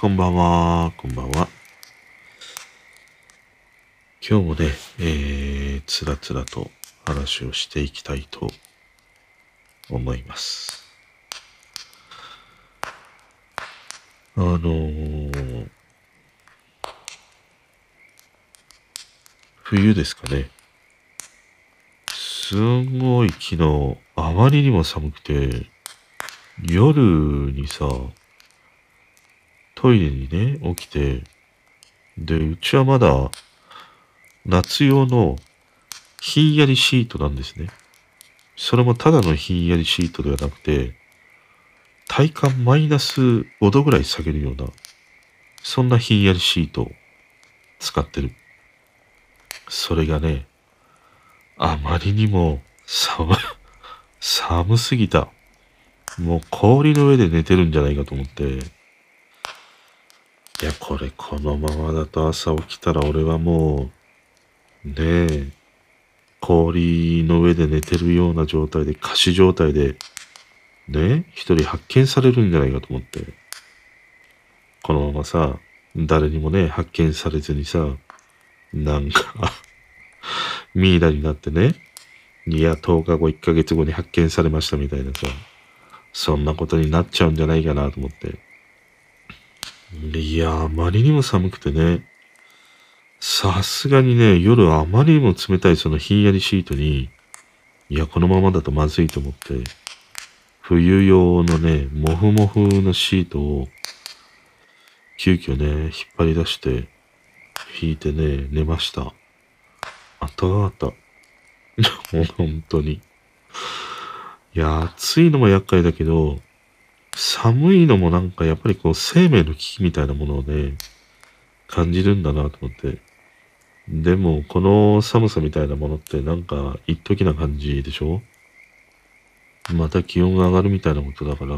こんばんは、こんばんは。今日もね、えー、つらつらと話をしていきたいと思います。あのー、冬ですかね。すんごい昨日、あまりにも寒くて、夜にさ、トイレにね、起きて、で、うちはまだ、夏用のひんやりシートなんですね。それもただのひんやりシートではなくて、体感マイナス5度ぐらい下げるような、そんなひんやりシートを使ってる。それがね、あまりにも寒、寒すぎた。もう氷の上で寝てるんじゃないかと思って。いや、これこのままだと朝起きたら俺はもう、ねえ、氷の上で寝てるような状態で、仮死状態で、ね、一人発見されるんじゃないかと思って。このままさ、誰にもね、発見されずにさ、なんか ミイラになってね、いや、10日後、1ヶ月後に発見されましたみたいなさ、そんなことになっちゃうんじゃないかなと思って。いや、あまりにも寒くてね、さすがにね、夜あまりにも冷たいそのひんやりシートに、いや、このままだとまずいと思って、冬用のね、もふもふのシートを、急遽ね、引っ張り出して、引いてね、寝ました。あったかかった。もう本当に。いや、暑いのも厄介だけど、寒いのもなんかやっぱりこう生命の危機みたいなものをね、感じるんだなと思って。でも、この寒さみたいなものってなんか一時な感じでしょ？また気温が上がるみたいなことだから、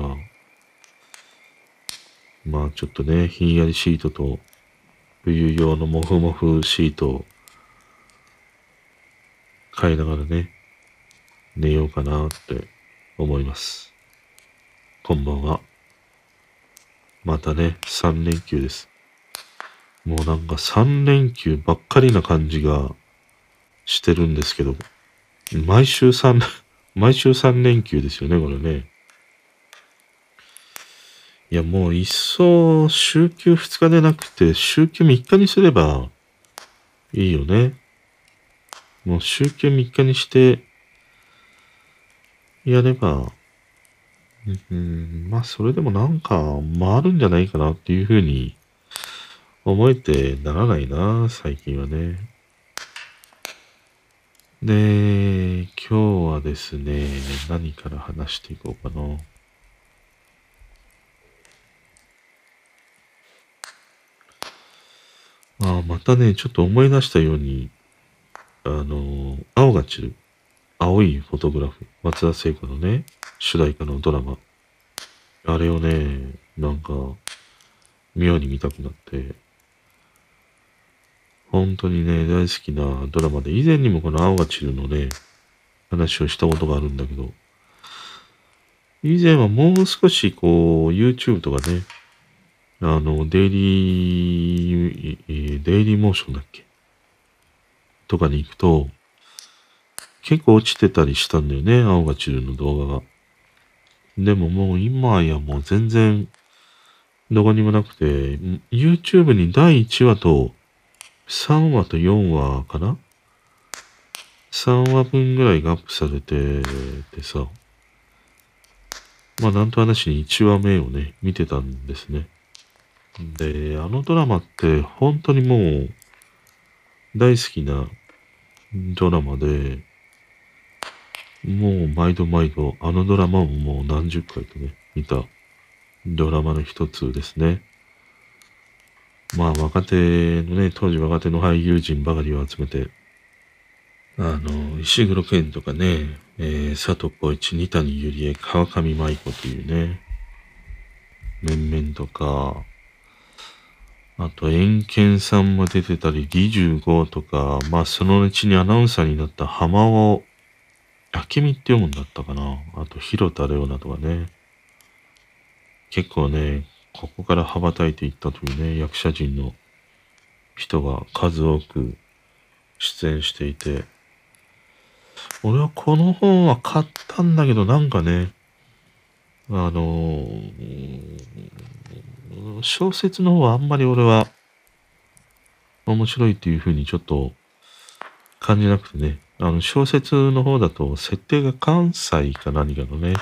まあちょっとね、ひんやりシートと冬用のモフモフシートを買いながらね、寝ようかなって思います。こんばんは。またね、3連休です。もうなんか3連休ばっかりな感じがしてるんですけど、毎週3、毎週3連休ですよね、これね。いや、もういっそ週休2日でなくて、週休3日にすればいいよね。もう週休3日にして、やれば、うん、まあそれでもなんか回るんじゃないかなっていうふうに思えてならないな、最近はね。で、今日はですね、何から話していこうかな。あまたね、ちょっと思い出したように、あの、青が散る、青いフォトグラフ、松田聖子のね、主題歌のドラマ。あれをね、なんか、妙に見たくなって、本当にね、大好きなドラマで、以前にもこの青が散るのね、話をしたことがあるんだけど、以前はもう少しこう、YouTube とかね、あの、デイリー、デイリーモーションだっけ？とかに行くと、結構落ちてたりしたんだよね、青が散るの動画が。でももう今やもう全然どこにもなくて、YouTube に第1話と3話と4話かな ?3 話分ぐらいがアップされててさ、まあなんと話に1話目をね、見てたんですね。で、あのドラマって本当にもう大好きなドラマで、もう毎度毎度、あのドラマをもう何十回とね、見たドラマの一つですね。まあ若手のね、当時若手の俳優陣ばかりを集めて、あの、石黒賢とかね、えー、佐藤浩市、二谷ゆりえ、川上舞子というね、面々とか、あと、円健さんも出てたり、李十五とか、まあ、その後にアナウンサーになった浜尾明美って読むんだったかな。あと、広田レオナとかね。結構ね、ここから羽ばたいていったというね、役者陣の人が数多く出演していて、俺はこの本は買ったんだけど、なんかね、あの小説の方はあんまり俺は面白いっていうふうにちょっと感じなくてね、あの小説の方だと設定が関西か何かのね、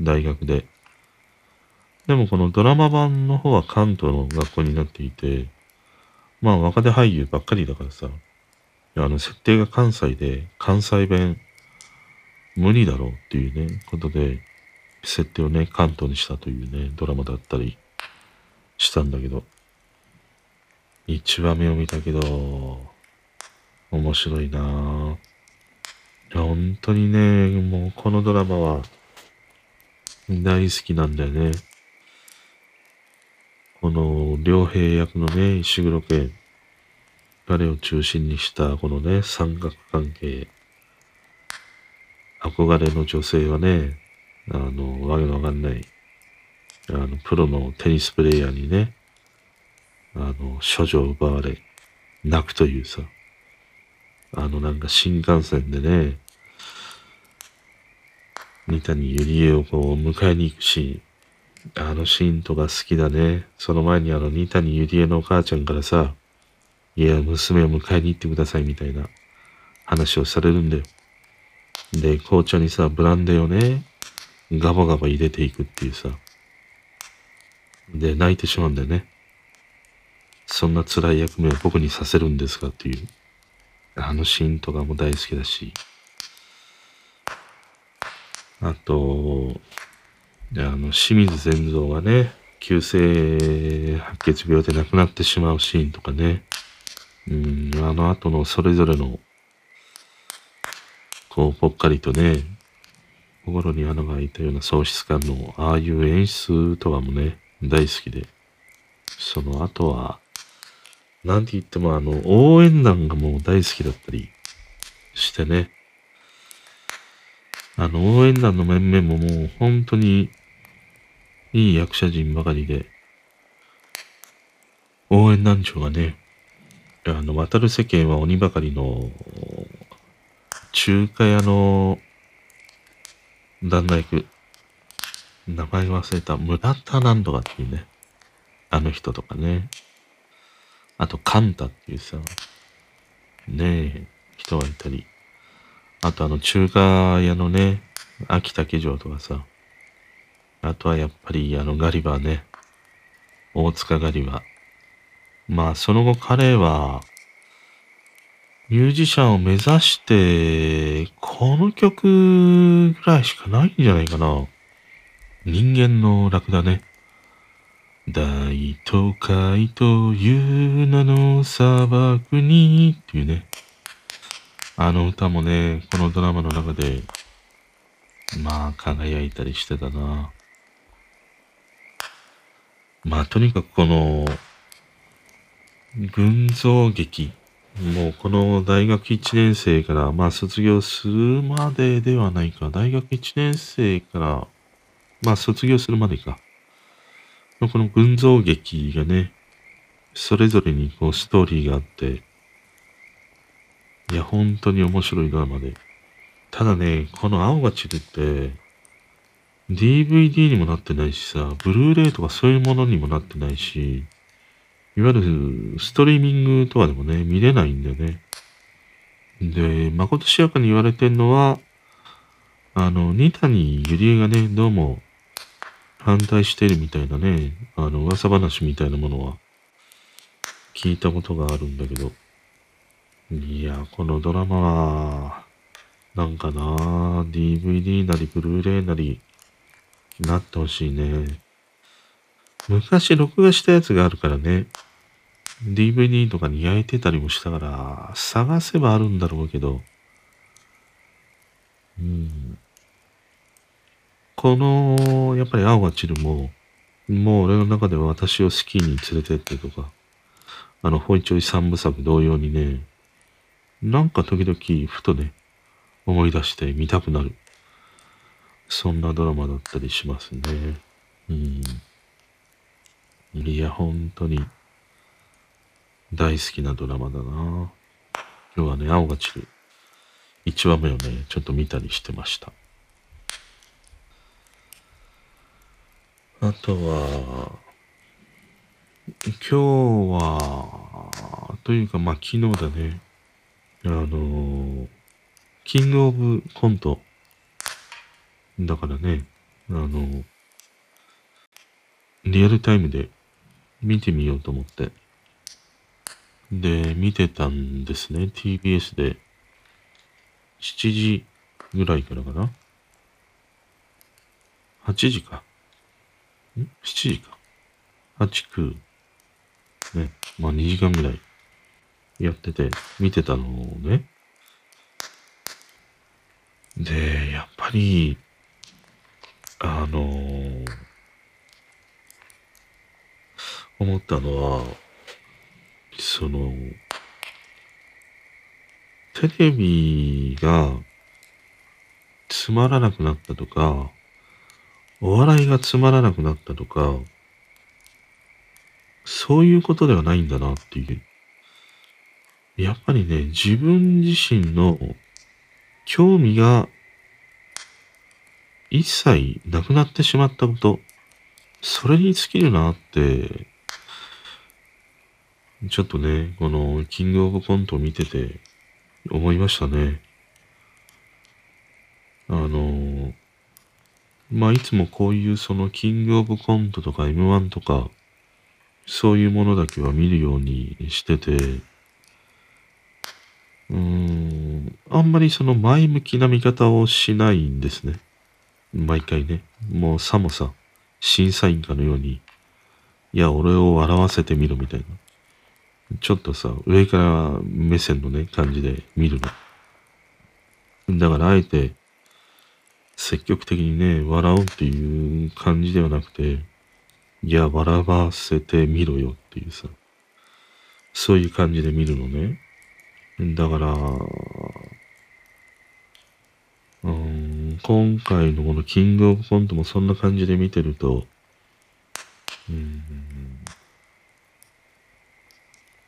大学で。でもこのドラマ版の方は関東の学校になっていて、まあ若手俳優ばっかりだからさ、あの設定が関西で関西弁無理だろうっていうね、ことで、設定をね、関東にしたというね、ドラマだったりしたんだけど、一話目を見たけど、面白いなぁ。や、本当にね、もうこのドラマは大好きなんだよね。この良平役のね、石黒家、彼を中心にしたこのね、三角関係。憧れの女性はね、あの、わけのわかんない、あの、プロのテニスプレイヤーにね、あの、処女を奪われ、泣くというさ、あの、なんか新幹線でね、三谷ゆりえをこう迎えに行くシーン、あのシーンとか好きだね。その前にあの、二谷ゆりえのお母ちゃんからさ、いや、娘を迎えに行ってくださいみたいな話をされるんだよ。で、紅茶にさ、ブランデーをね、ガバガバ入れていくっていうさ。で、泣いてしまうんだよね。そんな辛い役目を僕にさせるんですか？っていう。あのシーンとかも大好きだし。あと、であの、清水善三がね、急性白血病で亡くなってしまうシーンとかね。うん、あの後のそれぞれのこう、ぽっかりとね、心に穴が開いたような喪失感の、ああいう演出とかもね、大好きで。その後は、なんて言ってもあの、応援団がもう大好きだったりしてね。あの、応援団の面々ももう本当にいい役者陣ばかりで、応援団長がね、あの、渡る世間は鬼ばかりの中華屋の旦那役、名前忘れた、村田なんとかっていうね、あの人とかね。あと、カンタっていうさ、ねえ、人がいたり。あと、あの、中華屋のね、秋竹城とかさ。あとはやっぱり、あの、ガリバーね。大塚ガリバー。まあ、その後彼は、ミュージシャンを目指して、この曲ぐらいしかないんじゃないかな。人間の楽だね。大都会という名の砂漠にっていうね。あの歌もね、このドラマの中で、まあ輝いたりしてたな。まあとにかくこの、群像劇。もうこの大学1年生から、まあ卒業するまでではないか。大学1年生から、まあ卒業するまでか。この群像劇がね、それぞれにこうストーリーがあって、いや、本当に面白いドラマで。ただね、この青が散るって、DVD にもなってないしさ、ブルーレイとかそういうものにもなってないし、いわゆるストリーミングとかでもね、見れないんだよね。で、まことしやかに言われてんのは、あの、二谷ゆりえがね、どうも反対してるみたいなね、あの、噂話みたいなものは聞いたことがあるんだけど、いや、このドラマは、なんかな DVD なりブルーレイなり、なってほしいね。昔録画したやつがあるからね。DVD とかに焼いてたりもしたから、探せばあるんだろうけど、うん。この、やっぱり青が散るも、もう俺の中では私をスキーに連れてってとか、あの、ホイチョイ三部作同様にね、なんか時々ふとね、思い出して見たくなる。そんなドラマだったりしますね。うん。いや、本当に、大好きなドラマだな。今日はね、青が散る。1話目をね、ちょっと見たりしてました。あとは、今日は、というか、まあ、昨日だね。あのキングオブコント。だからね、あのリアルタイムで見てみようと思って。で、見てたんですね。TBS で。7時ぐらいからかな？8時か。ん ?7 時か。8、9。ね。まあ2時間ぐらいやってて、見てたのをね。で、やっぱり、あのー、思ったのは、その、テレビがつまらなくなったとか、お笑いがつまらなくなったとか、そういうことではないんだなっていう。やっぱりね、自分自身の興味が一切なくなってしまったこと、それに尽きるなってちょっとね、このキングオブコントを見てて思いましたね。あの、まあ、いつもこういうそのキングオブコントとか M1 とか、そういうものだけは見るようにしてて、うーん、あんまりその前向きな見方をしないんですね。毎回ね。もうさもさ、審査員かのように、いや、俺を笑わせてみろみたいな。ちょっとさ、上から目線のね、感じで見るの。だからあえて、積極的にね、笑うっていう感じではなくて、いや、笑わせてみろよっていうさ、そういう感じで見るのね。だから、うん、今回のこのキングオブコントもそんな感じで見てると、うん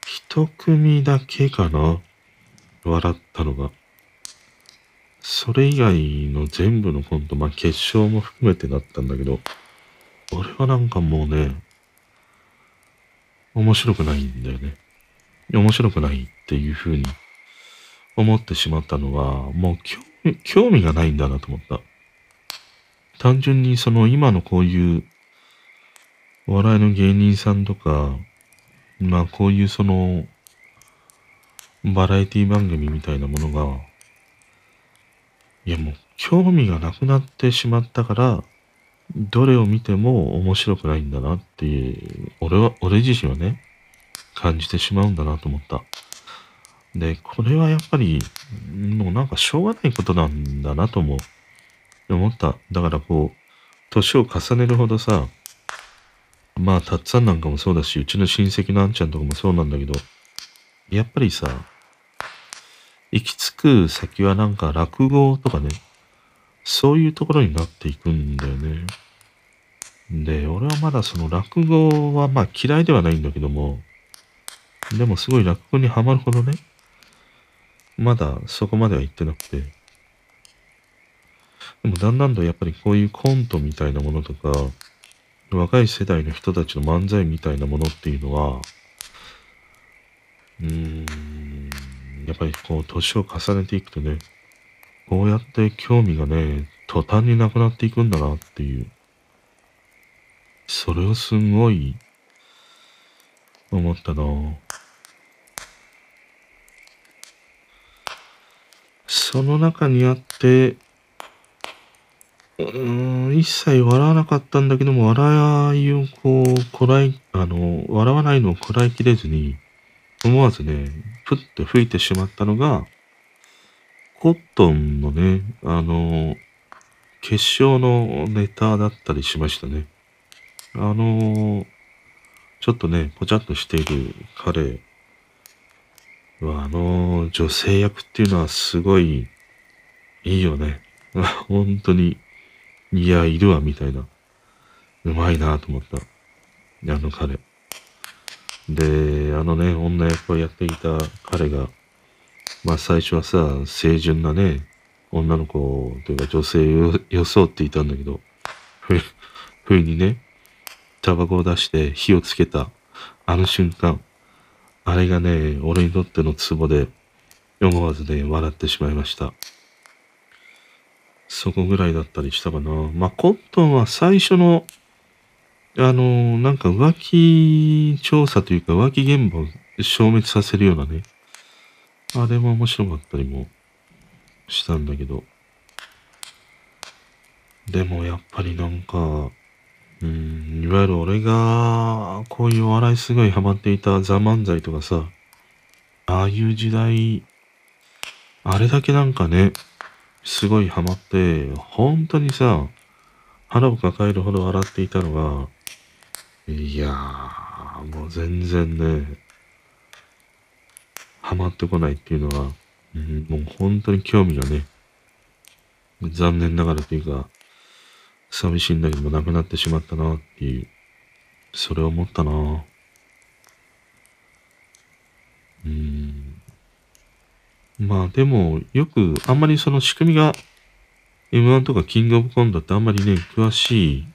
一組だけかな笑ったのが。それ以外の全部のコント、まあ決勝も含めてだったんだけど、俺はなんかもうね、面白くないんだよね。面白くないっていうふうに思ってしまったのは、もう興味興味がないんだなと思った。単純にその今のこういうお笑いの芸人さんとか、まあこういうその、バラエティ番組みたいなものが、いやもう興味がなくなってしまったから、どれを見ても面白くないんだなっていう、俺は、俺自身はね、感じてしまうんだなと思った。で、これはやっぱり、もうなんかしょうがないことなんだなとも思った。だからこう、年を重ねるほどさ、まあ、たっつぁんなんかもそうだし、うちの親戚のあんちゃんとかもそうなんだけど、やっぱりさ、行き着く先はなんか落語とかね、そういうところになっていくんだよね。で、俺はまだその落語はまあ嫌いではないんだけども、でもすごい落語にはまるほどね、まだそこまでは行ってなくて、でもだんだんとやっぱりこういうコントみたいなものとか、若い世代の人たちの漫才みたいなものっていうのは、うーん、やっぱりこう、年を重ねていくとね、こうやって興味がね、途端になくなっていくんだなっていう、それをすごい思ったな。その中にあって、うーん、一切笑わなかったんだけども、笑いをこう、こらい、あの、笑わないのをこらえきれずに、思わずね、ふっと吹いてしまったのが、コットンのね、あの、決勝のネタだったりしましたね。あの、ちょっとね、ぽちゃっとしている彼、あの、女性役っていうのはすごいいいよね。本当にいや、いるわ、みたいな。うまいなと思った。あの彼。で、あのね、女役をやっていた彼が、まあ最初はさ、清純なね、女の子というか女性を装っていたんだけど、ふ、不意にね、タバコを出して火をつけた、あの瞬間、あれがね、俺にとってのツボで、思わずね、笑ってしまいました。そこぐらいだったりしたかな。まあ、コットンは最初の、あの、なんか浮気調査というか浮気現場を消滅させるようなね。あれも面白かったりもしたんだけど。でもやっぱりなんか、うん、いわゆる俺が、こういうお笑いすごいハマっていたザ・漫才とかさ、ああいう時代、あれだけなんかね、すごいハマって、本当にさ、腹を抱えるほど笑っていたのが、いやー、もう全然ね、ハマってこないっていうのは、うん、もう本当に興味がね、残念ながらというか、寂しいんだけどもなくなってしまったなっていう、それを思ったなうん。まあでも、よく、あんまりその仕組みが、M1 とかキングオブコントってあんまりね、詳しい、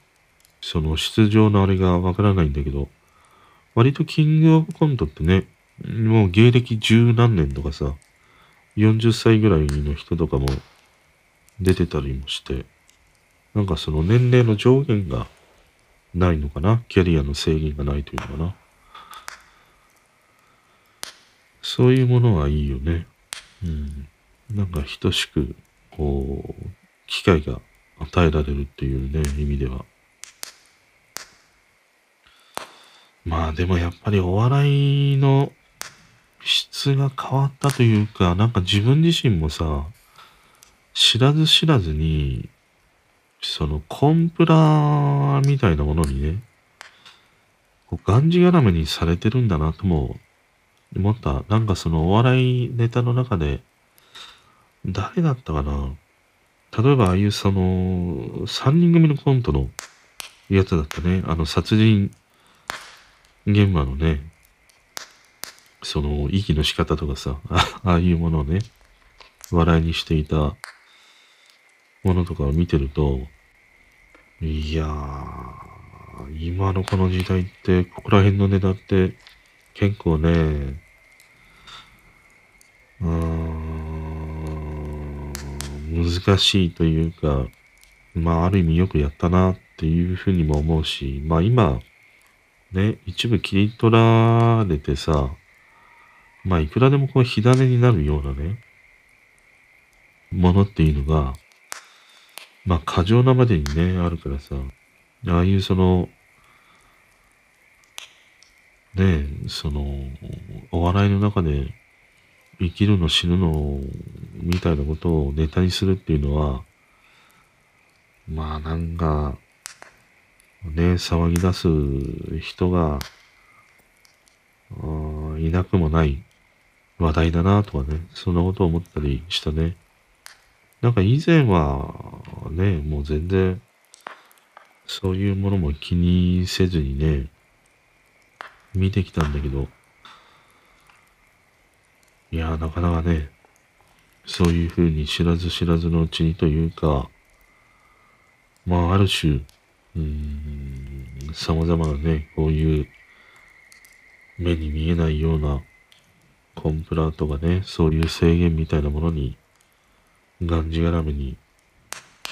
その出場のあれがわからないんだけど、割とキングオブコントってね、もう芸歴十何年とかさ、40歳ぐらいの人とかも出てたりもして、なんかその年齢の上限がないのかな？キャリアの制限がないというのかな？そういうものはいいよね。うん。なんか等しく、こう、機会が与えられるっていうね、意味では。まあでもやっぱりお笑いの質が変わったというか、なんか自分自身もさ、知らず知らずに、そのコンプラみたいなものにね、こうがんじがらめにされてるんだなとも思った。なんかそのお笑いネタの中で、誰だったかな？例えばああいうその、三人組のコントのやつだったね。あの殺人現場のね、その息の仕方とかさ、ああいうものをね、笑いにしていたものとかを見てると、いやー、今のこの時代って、ここら辺の値段って結構ね、うーん、難しいというか、まあある意味よくやったなっていうふうにも思うし、まあ今、ね、一部切り取られてさ、まあ、いくらでもこう、火種になるようなね、ものっていうのが、まあ、過剰なまでにね、あるからさ、ああいうその、ねえその、お笑いの中で、生きるの死ぬの、みたいなことをネタにするっていうのは、まあなんか、ね、騒ぎ出す人が、いなくもない話題だなとかね、そんなことを思ったりしたね。なんか以前はね、もう全然そういうものも気にせずにね、見てきたんだけど、いや、なかなかね、そういうふうに知らず知らずのうちにというか、まあ、ある種、うーん、様々なね、こういう目に見えないようなコンプラとかね、そういう制限みたいなものに、がんじがらめに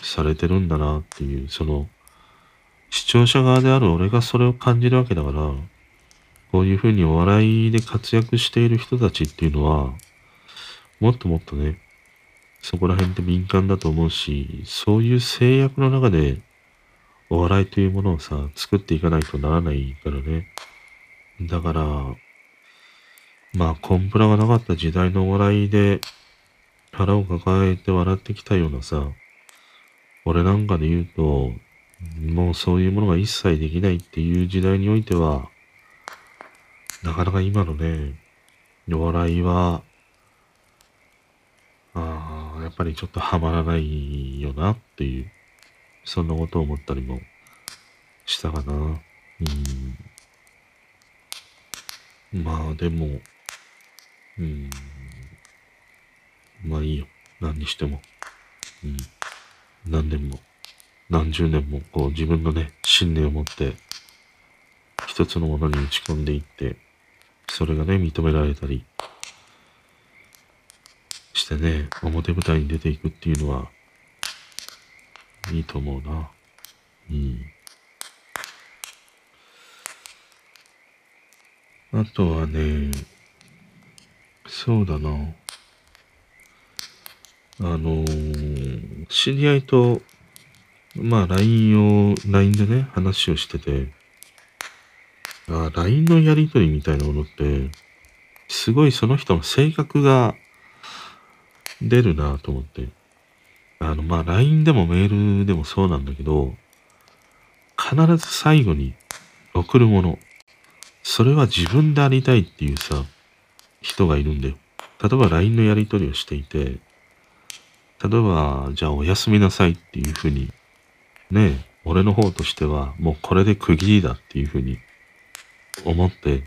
されてるんだなっていう、その、視聴者側である俺がそれを感じるわけだから、こういうふうにお笑いで活躍している人たちっていうのは、もっともっとね、そこら辺って敏感だと思うし、そういう制約の中で、お笑いというものをさ、作っていかないとならないからね。だから、まあ、コンプラがなかった時代のお笑いで腹を抱えて笑ってきたようなさ、俺なんかで言うと、もうそういうものが一切できないっていう時代においては、なかなか今のね、お笑いは、ああ、やっぱりちょっとハマらないよなっていう、そんなことを思ったりもしたかな。うん。まあでも、うん、まあいいよ。何にしても。うん。何年も、何十年も、こう自分のね、信念を持って、一つのものに打ち込んでいって、それがね、認められたりしてね、表舞台に出ていくっていうのは、いいと思うな。うん。あとはね、そうだな。あのー、知り合いと、まあ LINE を、LINE でね、話をしてて、あ、LINE のやりとりみたいなものって、すごいその人の性格が出るなと思って。あの、まあ LINE でもメールでもそうなんだけど、必ず最後に送るもの。それは自分でありたいっていうさ、人がいるんだよ。例えば LINE のやり取りをしていて、例えば、じゃあおやすみなさいっていうふうに、ね俺の方としてはもうこれで区切りだっていうふうに思って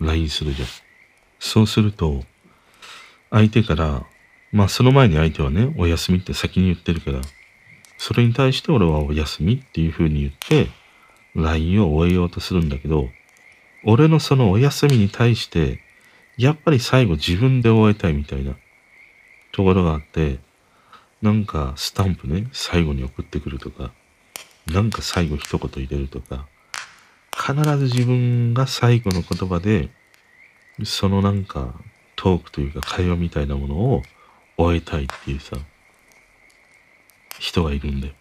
LINE するじゃん。そうすると、相手から、まあその前に相手はね、おやすみって先に言ってるから、それに対して俺はおやすみっていうふうに言って、LINE を終えようとするんだけど、俺のそのお休みに対して、やっぱり最後自分で終えたいみたいなところがあって、なんかスタンプね、最後に送ってくるとか、なんか最後一言入れるとか、必ず自分が最後の言葉で、そのなんかトークというか会話みたいなものを終えたいっていうさ、人がいるんだよ。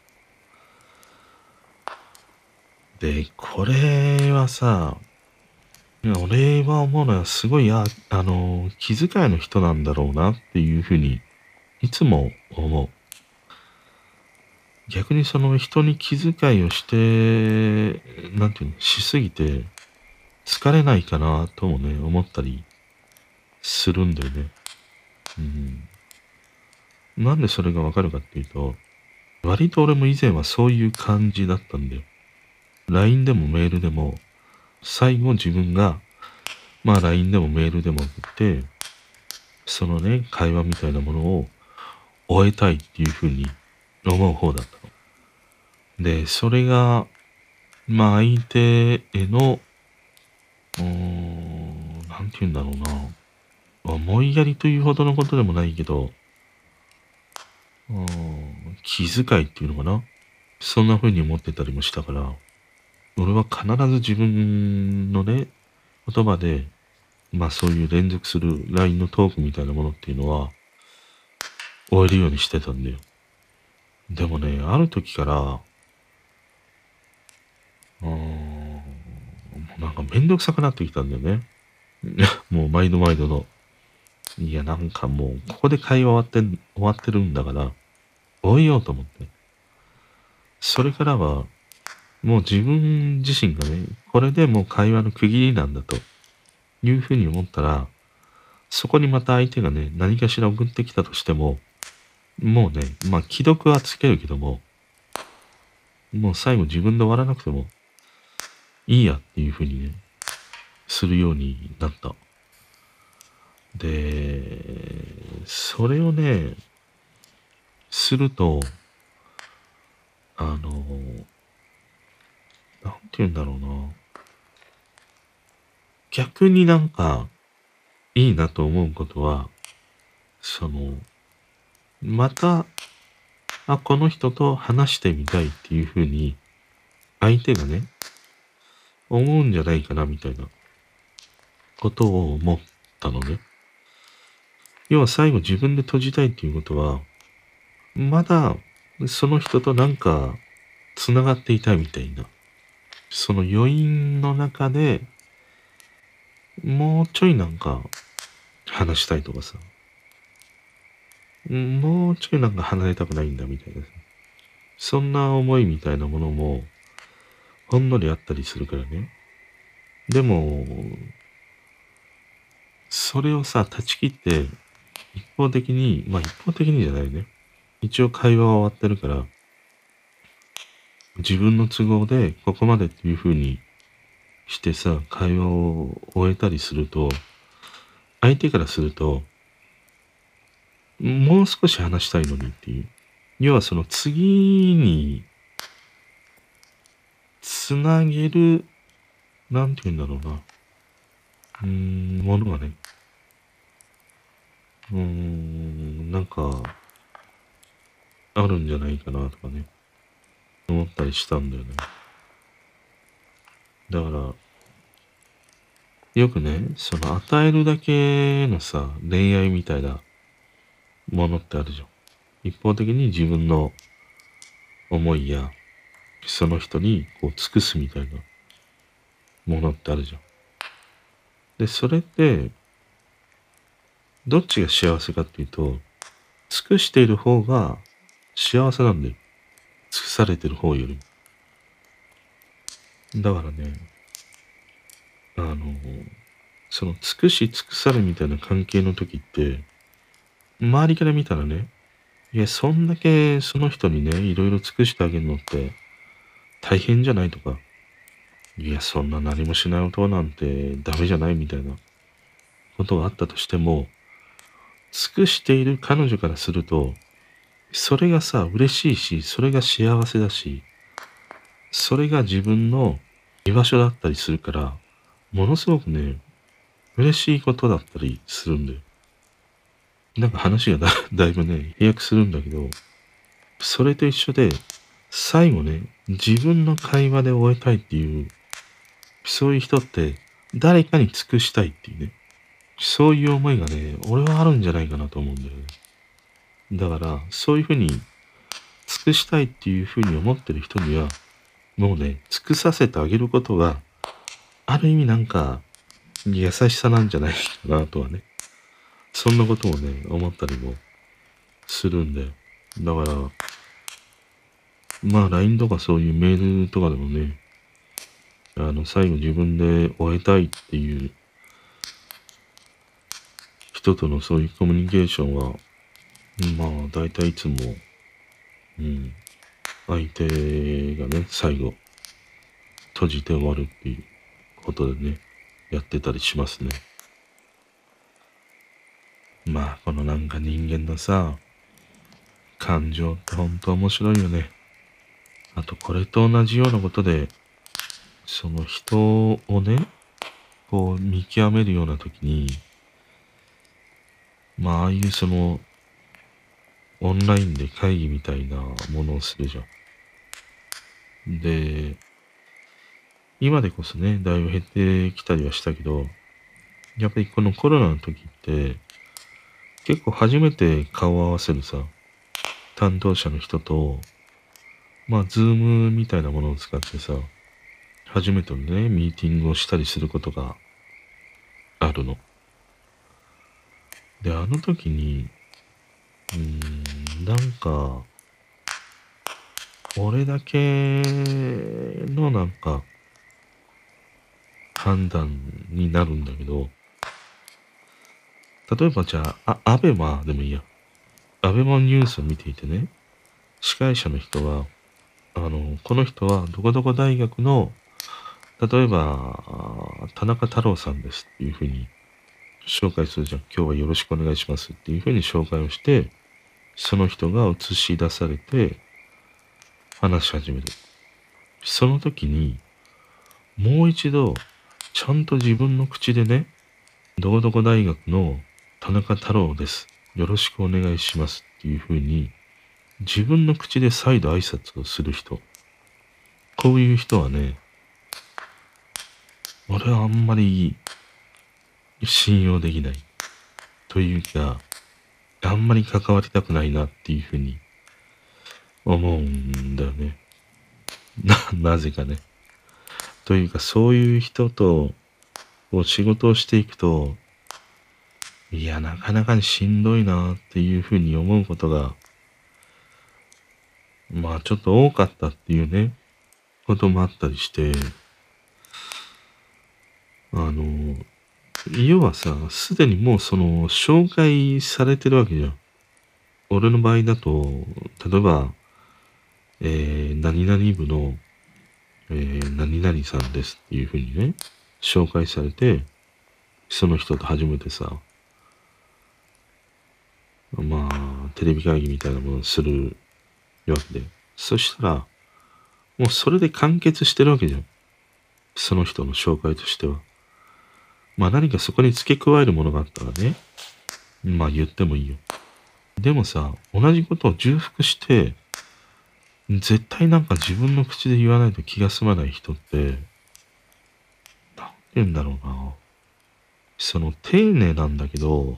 で、これはさ、俺は思うのはすごい、あ、あの、気遣いの人なんだろうなっていうふうに、いつも思う。逆にその人に気遣いをして、なんていうの、しすぎて、疲れないかなともね、思ったりするんだよね。うん。なんでそれがわかるかっていうと、割と俺も以前はそういう感じだったんだよ。LINE でもメールでも、最後自分が、まあ LINE でもメールでも送って、そのね、会話みたいなものを終えたいっていうふうに思う方だったの。で、それが、まあ相手への、うーん、なんて言うんだろうな。思いやりというほどのことでもないけど、気遣いっていうのかな。そんな風に思ってたりもしたから、俺は必ず自分のね、言葉で、まあそういう連続する LINE のトークみたいなものっていうのは、終えるようにしてたんだよ。でもね、ある時から、うーん、なんかめんどくさくなってきたんだよね。もう毎度毎度の。いや、なんかもう、ここで会話終わって、終わってるんだから、終えようと思って。それからは、もう自分自身がね、これでもう会話の区切りなんだというふうに思ったら、そこにまた相手がね、何かしら送ってきたとしても、もうね、まあ既読はつけるけども、もう最後自分で終わらなくてもいいやっていうふうにね、するようになった。で、それをね、すると、あの、なんて言うんだろうな。逆になんか、いいなと思うことは、その、また、あ、この人と話してみたいっていうふうに、相手がね、思うんじゃないかなみたいなことを思ったのね。要は最後自分で閉じたいっていうことは、まだその人となんか繋がっていたいみたいな。その余韻の中で、もうちょいなんか話したいとかさ。もうちょいなんか離れたくないんだみたいな。そんな思いみたいなものも、ほんのりあったりするからね。でも、それをさ、断ち切って、一方的に、まあ一方的にじゃないね。一応会話は終わってるから、自分の都合でここまでっていうふうにしてさ、会話を終えたりすると、相手からすると、もう少し話したいのにっていう。要はその次に、つなげる、なんて言うんだろうな。うーん、ものがね。うーん、なんか、あるんじゃないかなとかね。思ったりしたんだよね。だから、よくね、その与えるだけのさ、恋愛みたいなものってあるじゃん。一方的に自分の思いや、その人にこう尽くすみたいなものってあるじゃん。で、それって、どっちが幸せかっていうと、尽くしている方が幸せなんだよ。尽くされてる方よりも。だからね、あの、その尽くし尽くされみたいな関係の時って、周りから見たらね、いや、そんだけその人にね、いろいろ尽くしてあげるのって大変じゃないとか、いや、そんな何もしない男なんてダメじゃないみたいなことがあったとしても、尽くしている彼女からすると、それがさ、嬉しいし、それが幸せだし、それが自分の居場所だったりするから、ものすごくね、嬉しいことだったりするんだよ。なんか話がだ だいぶね、飛躍するんだけど、それと一緒で、最後ね、自分の会話で終えたいっていう、そういう人って誰かに尽くしたいっていうね、そういう思いがね、俺はあるんじゃないかなと思うんだよね。だから、そういうふうに尽くしたいっていうふうに思ってる人には、もうね、尽くさせてあげることが、ある意味なんか、優しさなんじゃないかなとはね。そんなことをね、思ったりもするんで。だから、まあ LINE とかそういうメールとかでもね、あの、最後自分で終えたいっていう人とのそういうコミュニケーションは、まあ大体いつも、うん、相手がね、最後、閉じて終わるっていうことでね、やってたりしますね。まあ、このなんか人間のさ、感情ってほんと面白いよね。あと、これと同じようなことで、その人をね、こう見極めるような時に、まあ、ああいうその、オンラインで会議みたいなものをするじゃん。で、今でこそね、だいぶ減ってきたりはしたけど、やっぱりこのコロナの時って、結構初めて顔を合わせるさ、担当者の人と、まあ、ズームみたいなものを使ってさ、初めてのね、ミーティングをしたりすることがあるの。で、あの時に、うーん、なんか、俺だけのなんか、判断になるんだけど、例えばじゃあ、あ、アベマでもいいや。アベマニュースを見ていてね、司会者の人は、あの、この人はどこどこ大学の、例えば、田中太郎さんですっていうふうに紹介するじゃん。今日はよろしくお願いしますっていうふうに紹介をして、その人が映し出されて、話し始める。その時に、もう一度、ちゃんと自分の口でね、どこどこ大学の田中太郎です。よろしくお願いしますっていうふうに、自分の口で再度挨拶をする人。こういう人はね、俺はあんまり信用できない。というか、あんまり関わりたくないなっていうふうに思うんだよね。な、なぜかね。というか、そういう人と、こう仕事をしていくと、いや、なかなかしんどいなっていうふうに思うことが、まあちょっと多かったっていうね、こともあったりして、あの、要はさ、すでにもうその、紹介されてるわけじゃん。俺の場合だと、例えば、えー、何々部のえー、何々さんですっていうふうにね、紹介されて、その人と初めてさ、まあ、テレビ会議みたいなものをするわけで。そしたら、もうそれで完結してるわけじゃん。その人の紹介としては。まあ何かそこに付け加えるものがあったらね、まあ言ってもいいよ。でもさ、同じことを重複して、絶対なんか自分の口で言わないと気が済まない人って、なんて言うんだろうな。その丁寧なんだけど、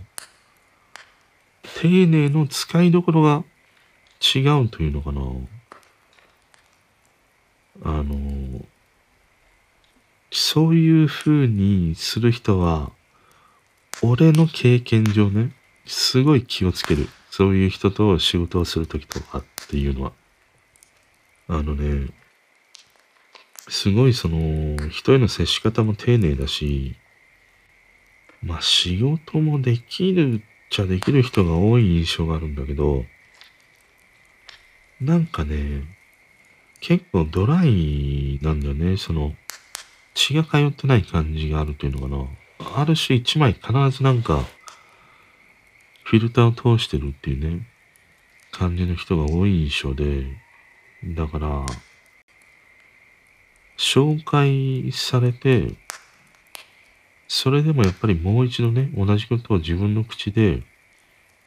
丁寧の使いどころが違うというのかな。あの、そういう風にする人は、俺の経験上ね、すごい気をつける。そういう人と仕事をするときとかっていうのは。あのね、すごいその、人への接し方も丁寧だし、まあ仕事もできるちゃできる人が多い印象があるんだけど、なんかね、結構ドライなんだよね。その、血が通ってない感じがあるというのかな。ある種一枚必ずなんか、フィルターを通してるっていうね、感じの人が多い印象で、だから、紹介されて、それでもやっぱりもう一度ね、同じことを自分の口で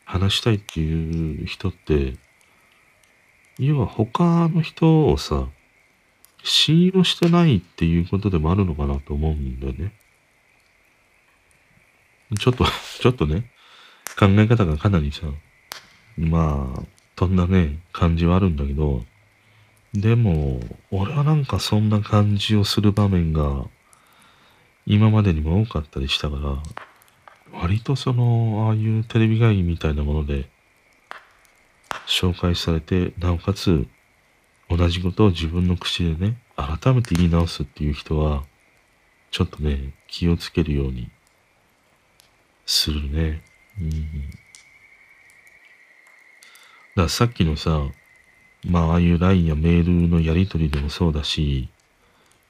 話したいっていう人って、要は他の人をさ、信用してないっていうことでもあるのかなと思うんだよね。ちょっと、ちょっとね、考え方がかなりさ、まあ、そんなね、感じはあるんだけど、でも、俺はなんかそんな感じをする場面が、今までにも多かったりしたから、割とその、ああいうテレビ会議みたいなもので、紹介されて、なおかつ、同じことを自分の口でね、改めて言い直すっていう人は、ちょっとね、気をつけるようにするね。うん。だからさっきのさ、まあ、ああいう LINE やメールのやりとりでもそうだし、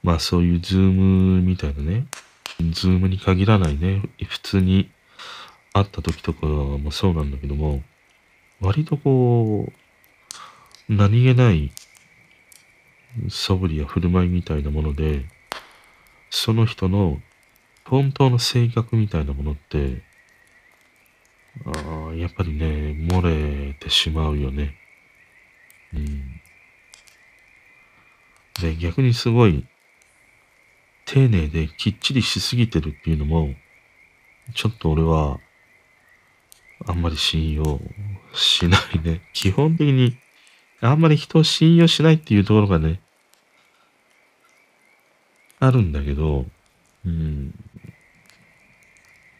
まあそういう Zoom みたいなね、 Zoom に限らないね、普通に会った時とかもそうなんだけども、割とこう、何気ない素振りや振る舞いみたいなもので、その人の本当の性格みたいなものって、あやっぱりね、漏れてしまうよね。うん。で、逆にすごい、丁寧できっちりしすぎてるっていうのも、ちょっと俺は、あんまり信用しないね。基本的に、あんまり人を信用しないっていうところがね、あるんだけど、うん。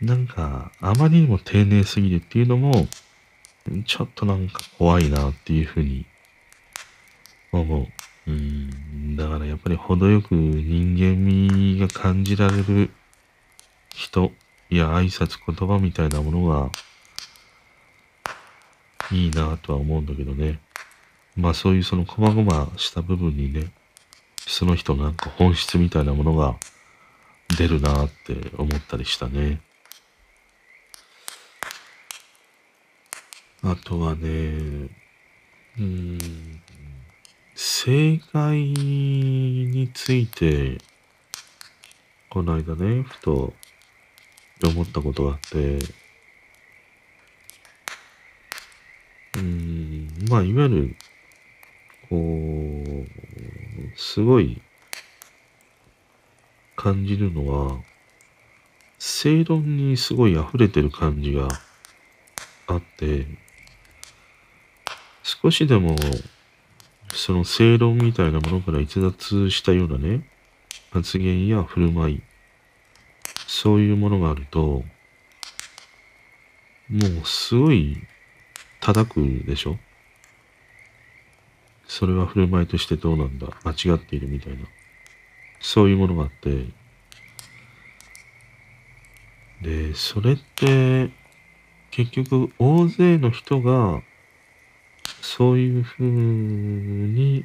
なんか、あまりにも丁寧すぎるっていうのも、ちょっとなんか怖いなっていうふうに思う。うん。だからやっぱり程よく人間味が感じられる人や挨拶言葉みたいなものがいいなとは思うんだけどね。まあそういうその細々した部分にね、その人のなんか本質みたいなものが出るなって思ったりしたね。あとはね、うん、正解について、この間ね、ふと思ったことがあって、うん、まあ、いわゆる、こう、すごい感じるのは、正論にすごい溢れてる感じがあって、少しでも、その正論みたいなものから逸脱したようなね、発言や振る舞い、そういうものがあると、もうすごい叩くでしょ？それは振る舞いとしてどうなんだ？間違っているみたいな。そういうものがあって。で、それって、結局大勢の人が、そういうふうに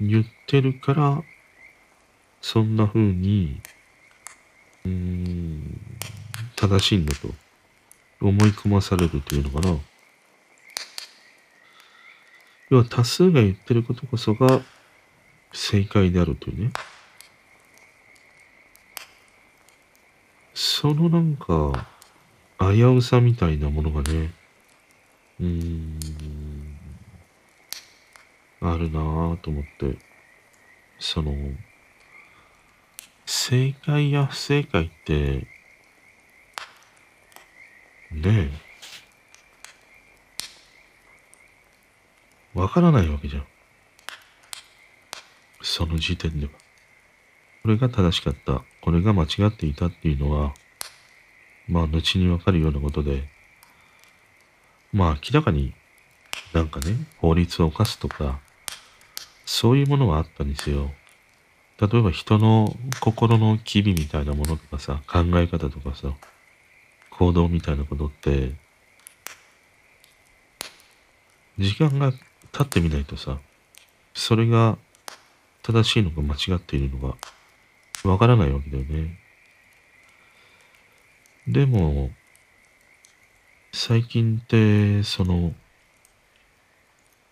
言ってるから、そんな風に、うーん、正しいんだと思い込まされるというのかな。要は多数が言ってることこそが正解であるというね。そのなんか、危うさみたいなものがね、うーん、あるなぁと思って、その、正解や不正解って、ねえ、わからないわけじゃん。その時点では。これが正しかった、これが間違っていたっていうのは、まあ、後にわかるようなことで、まあ、明らかになんかね、法律を犯すとか、そういうものはあったにせよ。例えば人の心の機微みたいなものとかさ、考え方とかさ、行動みたいなことって、時間が経ってみないとさ、それが正しいのか間違っているのか、わからないわけだよね。でも、最近って、その、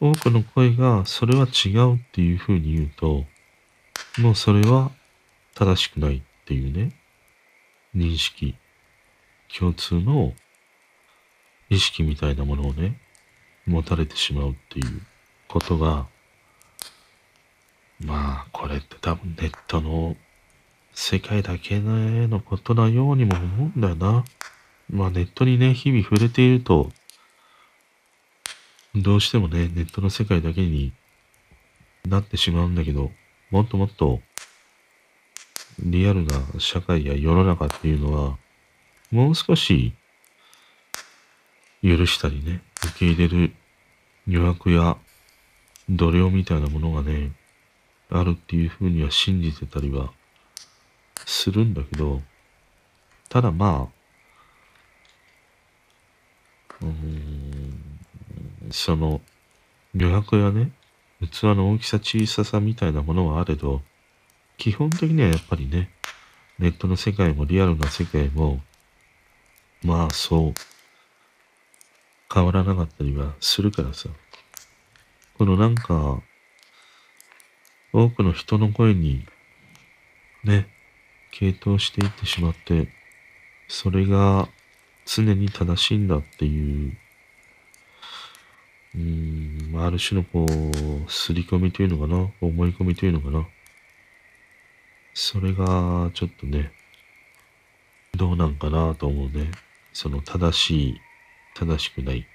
多くの声がそれは違うっていうふうに言うと、もうそれは正しくないっていうね、認識。共通の意識みたいなものをね、持たれてしまうっていうことが、まあ、これって多分ネットの世界だけのことなようにも思うんだよな。まあ、ネットにね、日々触れていると、どうしてもね、ネットの世界だけになってしまうんだけど、もっともっとリアルな社会や世の中っていうのは、もう少し許したりね、受け入れる余白や度量みたいなものがね、あるっていうふうには信じてたりはするんだけど、ただまあ、うん、その余白やね、器の大きさ小ささみたいなものはあれど、基本的にはやっぱりね、ネットの世界もリアルな世界もまあそう変わらなかったりはするからさ。このなんか多くの人の声にね傾倒していってしまってそれが常に正しいんだっていううんある種のこう刷り込みというのかな思い込みというのかなそれがちょっとねどうなんかなと思うね。その正しい、正しくない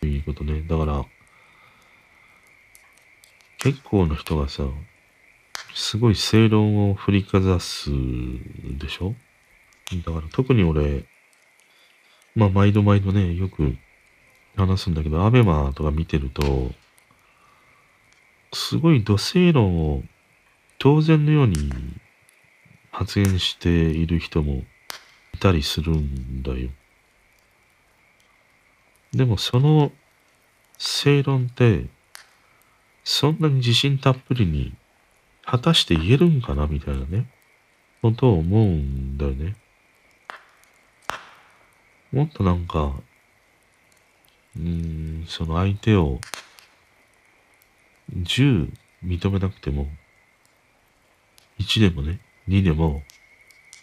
ということね。だから、結構の人がさ、すごい正論を振りかざすでしょ？だから特に俺、まあ毎度毎度ね、よく話すんだけど、アベマとか見てると、すごい土正論を当然のように発言している人もいたりするんだよ。でもその正論って、そんなに自信たっぷりに果たして言えるんかなみたいなね、ことを思うんだよね。もっとなんか、うん、その相手を10認めなくても、1でもね、2でも、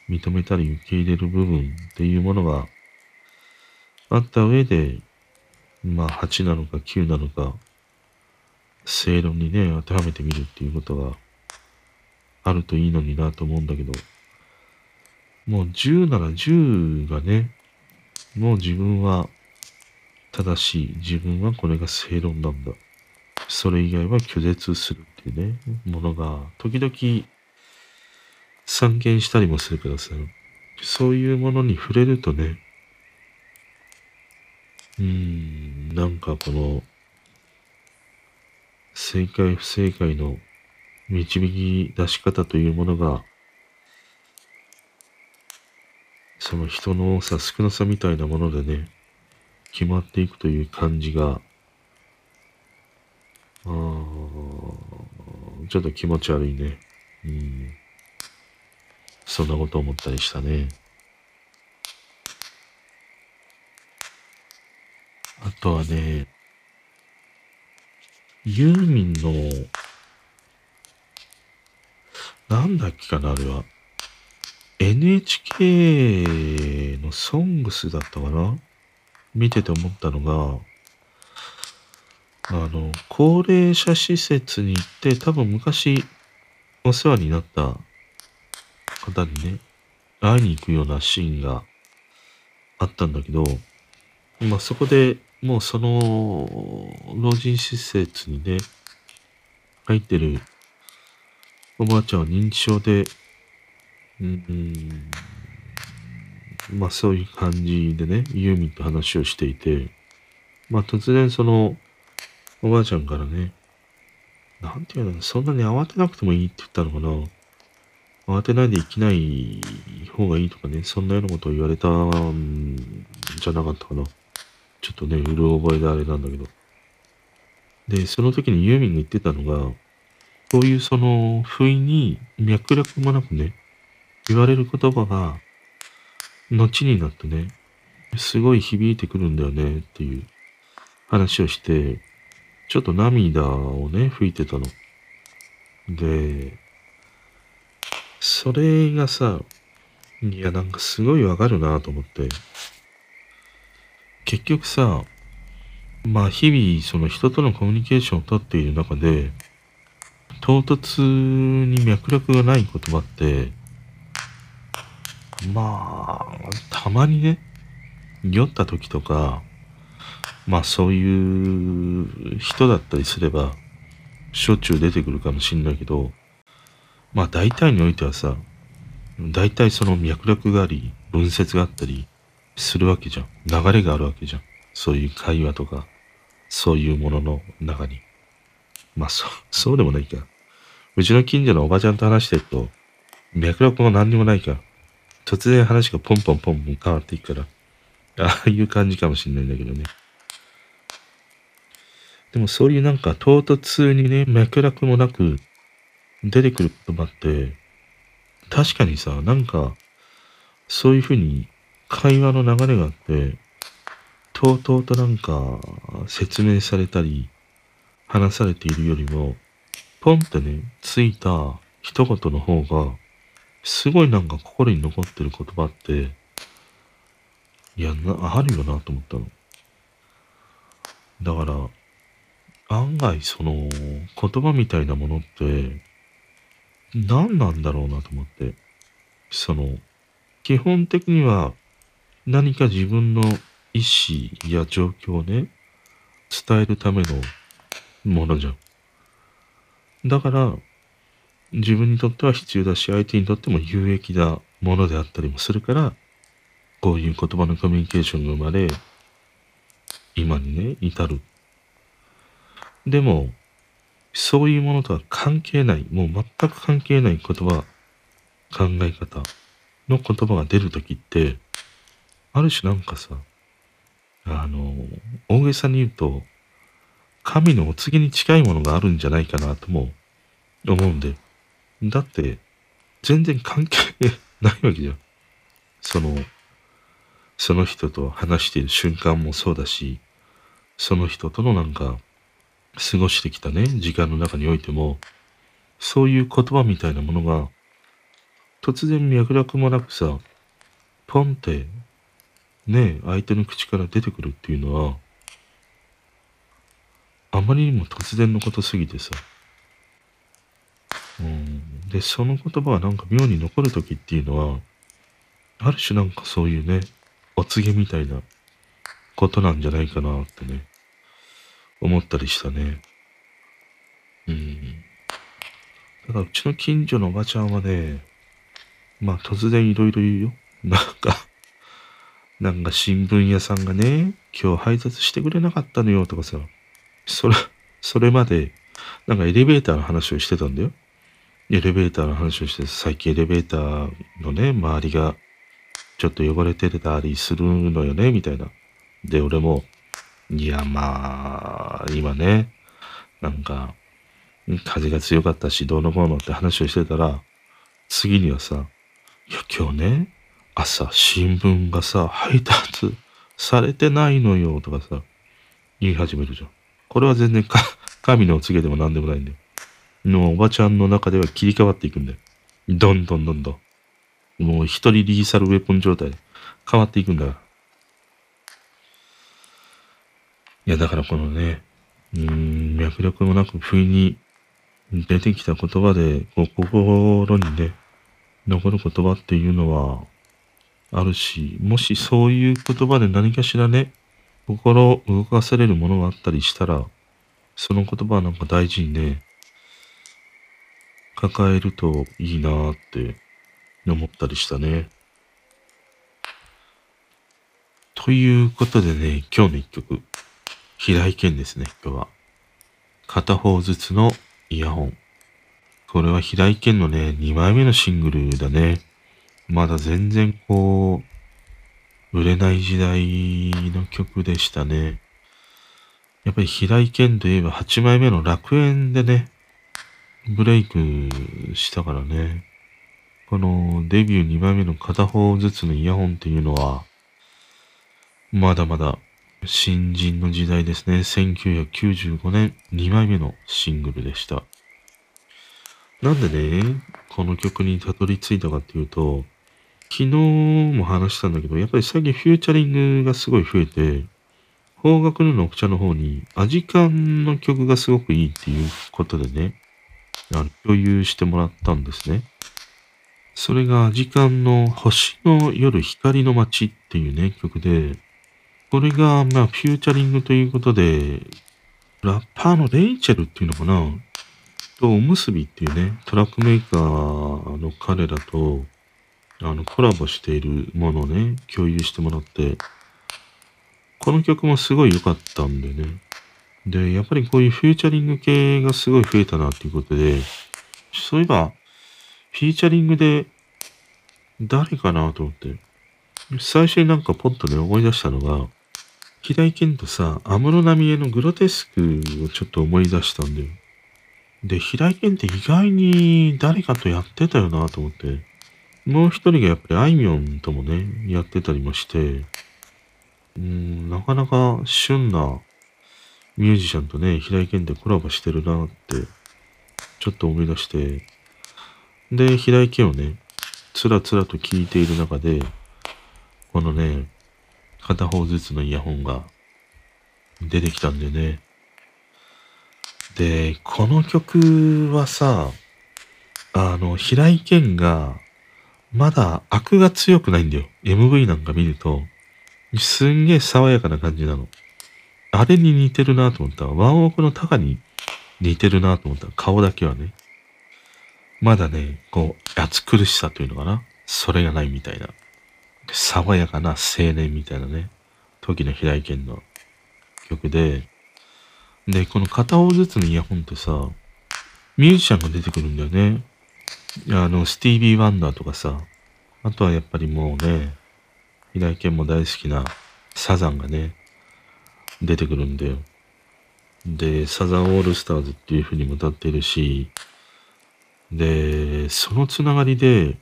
認めたり受け入れる部分っていうものがあった上で、まあ8なのか9なのか、正論にね、当てはめてみるっていうことがあるといいのになと思うんだけど、もう10なら10がね、もう自分は正しい、自分はこれが正論なんだ。それ以外は拒絶するっていうね、ものが時々散見したりもするからさ、そういうものに触れるとね、うーん、なんかこの、正解不正解の導き出し方というものが、その人の多さ少なさみたいなものでね、決まっていくという感じが、あちょっと気持ち悪いね。うんそんなこと思ったりしたね。あとはね、ユーミンの、なんだっけかな、あれは。NHK のソングスだったかな見てて思ったのが、あの、高齢者施設に行って、多分昔お世話になった方にね、会いに行くようなシーンがあったんだけど、まあそこでもうその老人施設にね、入ってるおばあちゃんは認知症で、うん、まあそういう感じでね、ユーミンと話をしていて、まあ突然そのおばあちゃんからね、なんていうの、そんなに慌てなくてもいいって言ったのかな。慌てないで生きない方がいいとかね、そんなようなことを言われたんじゃなかったかな。ちょっとね、うる覚えであれなんだけど。で、その時にユーミンが言ってたのが、こういうその、不意に脈絡もなくね、言われる言葉が、後になってね、すごい響いてくるんだよねっていう話をして、ちょっと涙をね、拭いてたの。で、それがさ、いや、なんかすごいわかるなと思って。結局さ、まあ日々その人とのコミュニケーションをとっている中で、唐突に脈絡がない言葉って、まあ、たまにね、酔った時とか、まあそういう人だったりすれば、しょっちゅう出てくるかもしんないけど、まあ大体においてはさ、大体その脈絡があり、分節があったりするわけじゃん。流れがあるわけじゃん。そういう会話とか、そういうものの中に。まあそ、そうでもないか。うちの近所のおばちゃんと話してると、脈絡も何にもないから、突然話がポンポンポンポン変わっていくから、ああいう感じかもしんないんだけどね。でもそういうなんか唐突にね、脈絡もなく出てくる言葉って、確かにさ、なんか、そういうふうに会話の流れがあって、とうとうとなんか説明されたり、話されているよりも、ポンってね、ついた一言の方が、すごいなんか心に残ってる言葉って、いや、な、あるよなと思ったの。だから、案外その言葉みたいなものって何なんだろうなと思って。その、基本的には何か自分の意思や状況をね、伝えるためのものじゃん。だから、自分にとっては必要だし、相手にとっても有益なものであったりもするから、こういう言葉のコミュニケーションが生まれ、今にね、至るでも、そういうものとは関係ない、もう全く関係ない言葉、考え方の言葉が出るときって、ある種なんかさ、あの、大げさに言うと、神のお告げに近いものがあるんじゃないかなとも思うんで。だって、全然関係ないわけじゃん。その、その人と話している瞬間もそうだし、その人とのなんか、過ごしてきたね、時間の中においても、そういう言葉みたいなものが、突然脈絡もなくさ、ポンって、ね、相手の口から出てくるっていうのは、あまりにも突然のことすぎてさ、で、その言葉がなんか妙に残る時っていうのは、ある種なんかそういうね、お告げみたいなことなんじゃないかなってね、思ったりしたね。うん。だからうちの近所のおばちゃんはね、まあ突然いろいろ言うよ。なんか、なんか新聞屋さんがね、今日配達してくれなかったのよとかさ、それ、それまで、なんかエレベーターの話をしてたんだよ。エレベーターの話をして、最近エレベーターのね、周りがちょっと汚れてたりするのよね、みたいな。で、俺も、いや、まあ、今ね、なんか、風が強かったし、どうのこうのって話をしてたら、次にはさ、いや、今日ね、朝、新聞がさ、配達されてないのよ、とかさ、言い始めるじゃん。これは全然か、神のお告げでも何でもないんだよ。のおばちゃんの中では切り替わっていくんだよ。どんどんどんどん。もう一人リーサルウェポン状態で変わっていくんだよ。いや、だからこのね、うん、脈略もなく不意に出てきた言葉で、こう心にね、残る言葉っていうのはあるし、もしそういう言葉で何かしらね、心を動かされるものがあったりしたら、その言葉はなんか大事にね、抱えるといいなーって思ったりしたね。ということでね、今日の一曲、平井堅ですね、今日は。片方ずつのイヤホン。これは平井堅のね、2枚目のシングルだね。まだ全然こう、売れない時代の曲でしたね。やっぱり平井堅といえば8枚目の楽園でね、ブレイクしたからね。このデビュー2枚目の片方ずつのイヤホンっていうのは、まだまだ新人の時代ですね。1995年2枚目のシングルでした。なんでね、この曲にたどり着いたかっていうと、昨日も話したんだけど、やっぱり最近フューチャリングがすごい増えて、方角の녹茶の方にアジカンの曲がすごくいいっていうことでね、共有してもらったんですね。それがアジカンの星の夜光の街っていうね、曲で、これが、まあ、フューチャリングということで、ラッパーのレイチェルっていうのかなと、おむすびっていうね、トラックメーカーの彼らと、あの、コラボしているものをね、共有してもらって、この曲もすごい良かったんでね。で、やっぱりこういうフューチャリング系がすごい増えたなっていうことで、そういえば、フィーチャリングで誰かなと思って、最初になんかポッとね思い出したのが、平井堅とさ、安室奈美恵のグロテスクをちょっと思い出したんだよ。で、平井堅って意外に誰かとやってたよなと思って、もう一人がやっぱりあいみょんともね、やってたりもして、うん、なかなか旬なミュージシャンとね、平井堅でコラボしてるなって、ちょっと思い出して、で、平井堅をね、つらつらと聞いている中で、このね、片方ずつのイヤホンが出てきたんでね。で、この曲はさ、あの、平井堅が、まだ悪が強くないんだよ。MV なんか見ると、すんげえ爽やかな感じなの。あれに似てるなと思った。ワンオクのタカに似てるなと思った。顔だけはね。まだね、こう、暑苦しさというのかな。それがないみたいな。爽やかな青年みたいなね。時の平井堅の曲で。で、この片方ずつのイヤホンってさ、ミュージシャンが出てくるんだよね。あの、スティービー・ワンダーとかさ。あとはやっぱりもうね、平井堅も大好きなサザンがね、出てくるんだよ。で、サザンオールスターズっていう風にも歌ってるし、で、そのつながりで、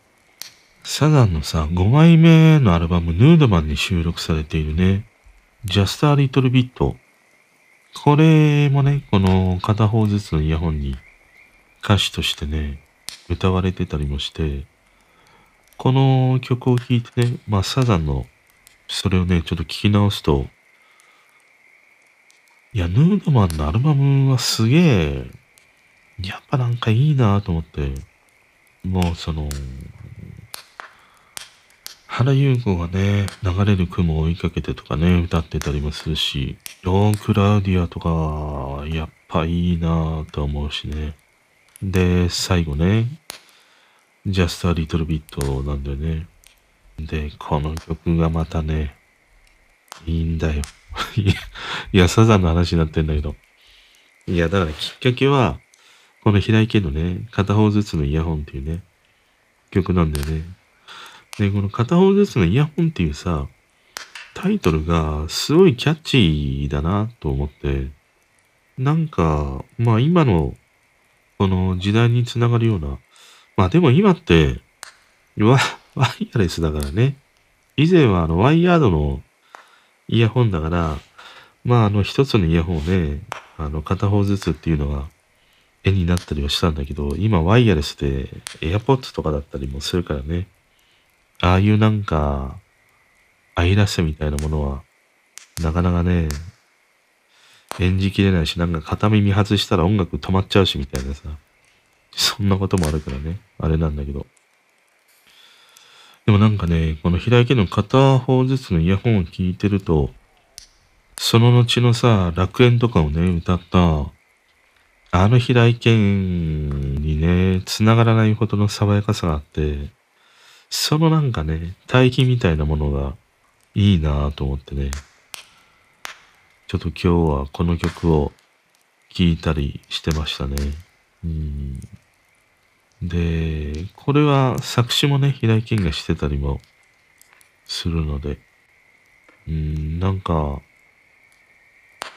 サザンのさ、5枚目のアルバム、ヌードマンに収録されているね、Just a Little Bit。これもね、この片方ずつのイヤホンに歌詞としてね、歌われてたりもして、この曲を聴いてね、まあサザンのそれをね、ちょっと聞き直すと、いや、ヌードマンのアルバムはすげえ、やっぱなんかいいなと思って、もうその、原優子がね、流れる雲を追いかけてとかね、歌ってたりもするし、ロークラウディアとか、やっぱいいなと思うしね。で、最後ね、Just a Little Bit なんだよね。で、この曲がまたね、いいんだよ。いや、サザンの話になってんだけど。いや、だからきっかけは、この平井堅のね、片方ずつのイヤホンっていうね、曲なんだよね。で、この片方ずつのイヤホンっていうさ、タイトルがすごいキャッチーだなと思って、なんか、まあ今の、この時代につながるような、まあでも今って、わ、ワイヤレスだからね。以前はあのワイヤードのイヤホンだから、まああの一つのイヤホンをね、あの片方ずつっていうのは絵になったりはしたんだけど、今ワイヤレスで AirPods とかだったりもするからね。ああいうなんか、アイラスみたいなものは、なかなかね、演じきれないし、なんか片耳外したら音楽止まっちゃうしみたいなさ。そんなこともあるからね。あれなんだけど。でもなんかね、この平井家の片方ずつのイヤホンを聞いてると、その後のさ、楽園とかをね、歌った、あの平井堅にね、繋がらないほどの爽やかさがあって、そのなんかね、対比みたいなものがいいなぁと思ってね、ちょっと今日はこの曲を聴いたりしてましたね。うん。で、これは作詞もね、平井堅がしてたりもするので、うん、なんか、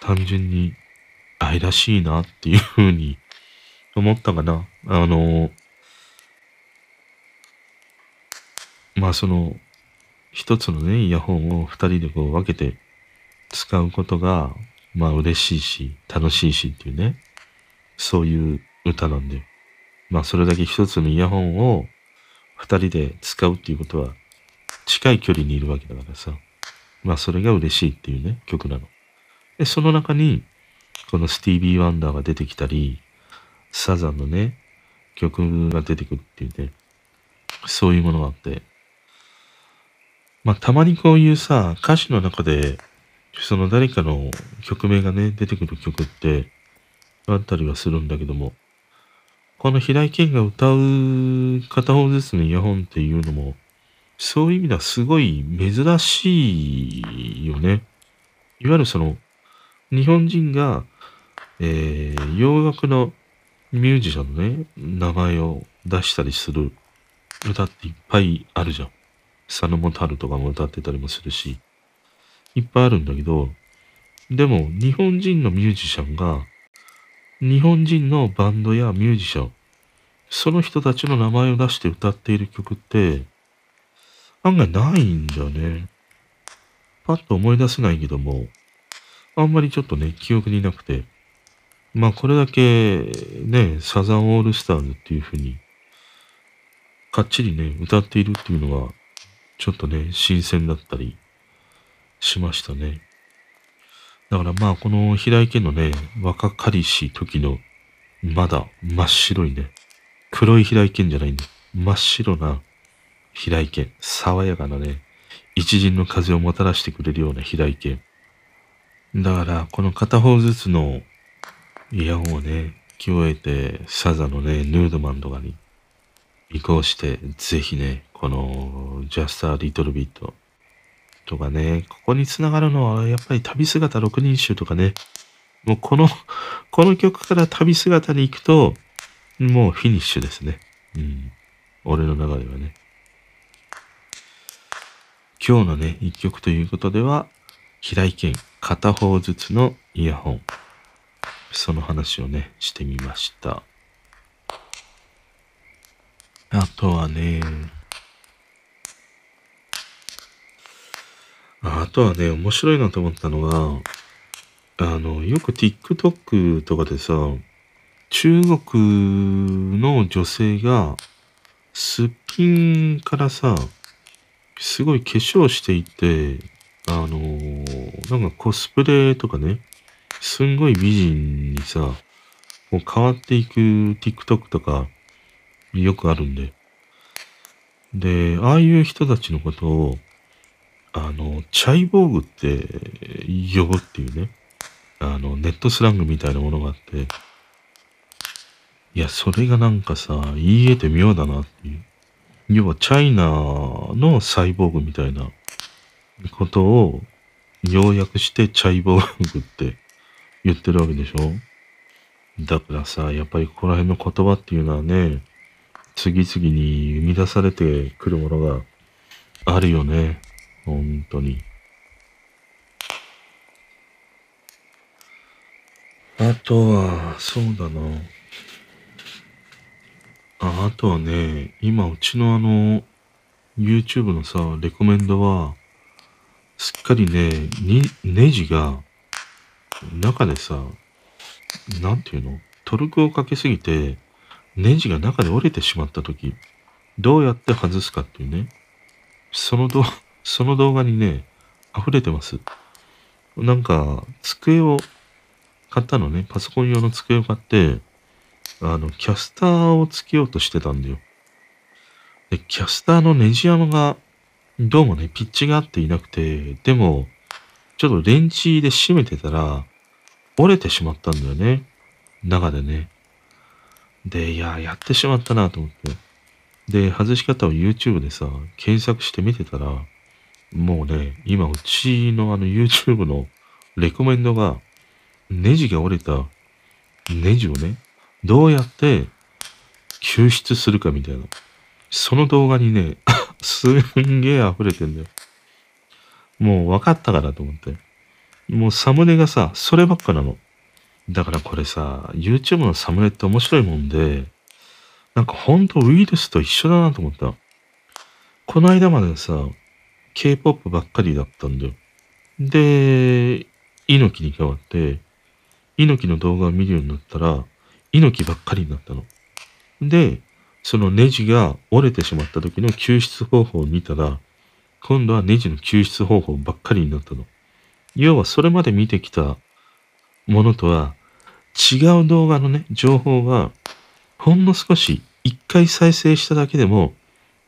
単純に愛らしいなっていうふうに 思ったかな。あの、まあその、一つのね、イヤホンを二人でこう分けて使うことが、まあ嬉しいし、楽しいしっていうね、そういう歌なんで。まあそれだけ一つのイヤホンを二人で使うっていうことは、近い距離にいるわけだからさ。まあそれが嬉しいっていうね、曲なの。で、その中に、このスティービー・ワンダーが出てきたり、サザンのね、曲が出てくるっていうね、そういうものがあって、まあたまにこういうさ、歌詞の中で、その誰かの曲名がね、出てくる曲って、あったりはするんだけども、この平井堅が歌う片方ずつのイヤホンっていうのも、そういう意味ではすごい珍しいよね。いわゆるその、日本人が、えー、洋楽のミュージシャンのね、名前を出したりする歌っていっぱいあるじゃん。佐野元春とかも歌ってたりもするし、いっぱいあるんだけど、でも日本人のミュージシャンが、日本人のバンドやミュージシャン、その人たちの名前を出して歌っている曲って、案外ないんだよね。パッと思い出せないけども、あんまりちょっとね、記憶になくて。まあこれだけね、サザンオールスターズっていう風に、かっちりね、歌っているっていうのは、ちょっとね、新鮮だったりしましたね。だからまあこの平井堅のね、若かりし時の、まだ真っ白いね、黒い平井堅じゃないんだ。真っ白な平井堅、爽やかなね、一陣の風をもたらしてくれるような平井堅。だから、この片方ずつのイヤホンをね、聞き終えて、サザのね、ヌードマンとかに移行して、ぜひね、この、Just a Little Bit とかね、ここに繋がるのは、やっぱり旅姿六人衆とかね、もうこの、この曲から旅姿に行くと、もうフィニッシュですね。うん。俺の中ではね。今日のね、一曲ということでは、平井堅片方ずつのイヤホン。その話をね、してみました。あとはね、あとはね、面白いなと思ったのが、あの、よく TikTok とかでさ、中国の女性が、すっぴんからさ、すごい化粧していて、あのなんかコスプレとかね、すんごい美人にさ、こう変わっていく TikTok とか、よくあるんで。で、ああいう人たちのことを、あの、チャイボーグって呼ぶっていうね、あの、ネットスラングみたいなものがあって、いや、それがなんかさ、言い得て妙だなっていう。要は、チャイナのサイボーグみたいなことを要約してチャイボーグって言ってるわけでしょだからさ、やっぱりここら辺の言葉っていうのはね、次々に生み出されてくるものがあるよね。本当に。あとは、そうだな。ああとはね、今うちのあの、YouTube のさ、レコメンドは、すっかりね、に、ネジが、中でさ、なんていうの？トルクをかけすぎて、ネジが中で折れてしまったとき、どうやって外すかっていうね、その動、その動画にね、溢れてます。なんか、机を買ったのね、パソコン用の机を買って、あの、キャスターをつけようとしてたんだよ。で、キャスターのネジ山が、どうもね、ピッチが合っていなくて、でも、ちょっとレンチで締めてたら、折れてしまったんだよね。中でね。で、いや、やってしまったなと思って。で、外し方を YouTube でさ、検索して見てたら、もうね、今うちのあの YouTube のレコメンドが、ネジが折れたネジをね、どうやって救出するかみたいな。その動画にね、すんげえ溢れてんだよ。もう分かったからと思って。もうサムネがさ、そればっかなの。だからこれさ、YouTube のサムネって面白いもんで、なんかほんとウイルスと一緒だなと思った。この間までさ、K-POP ばっかりだったんだよ。で、猪木に変わって、猪木の動画を見るようになったら、猪木ばっかりになったの。で、そのネジが折れてしまった時の救出方法を見たら、今度はネジの救出方法ばっかりになったの。要はそれまで見てきたものとは違う動画のね、情報がほんの少し一回再生しただけでも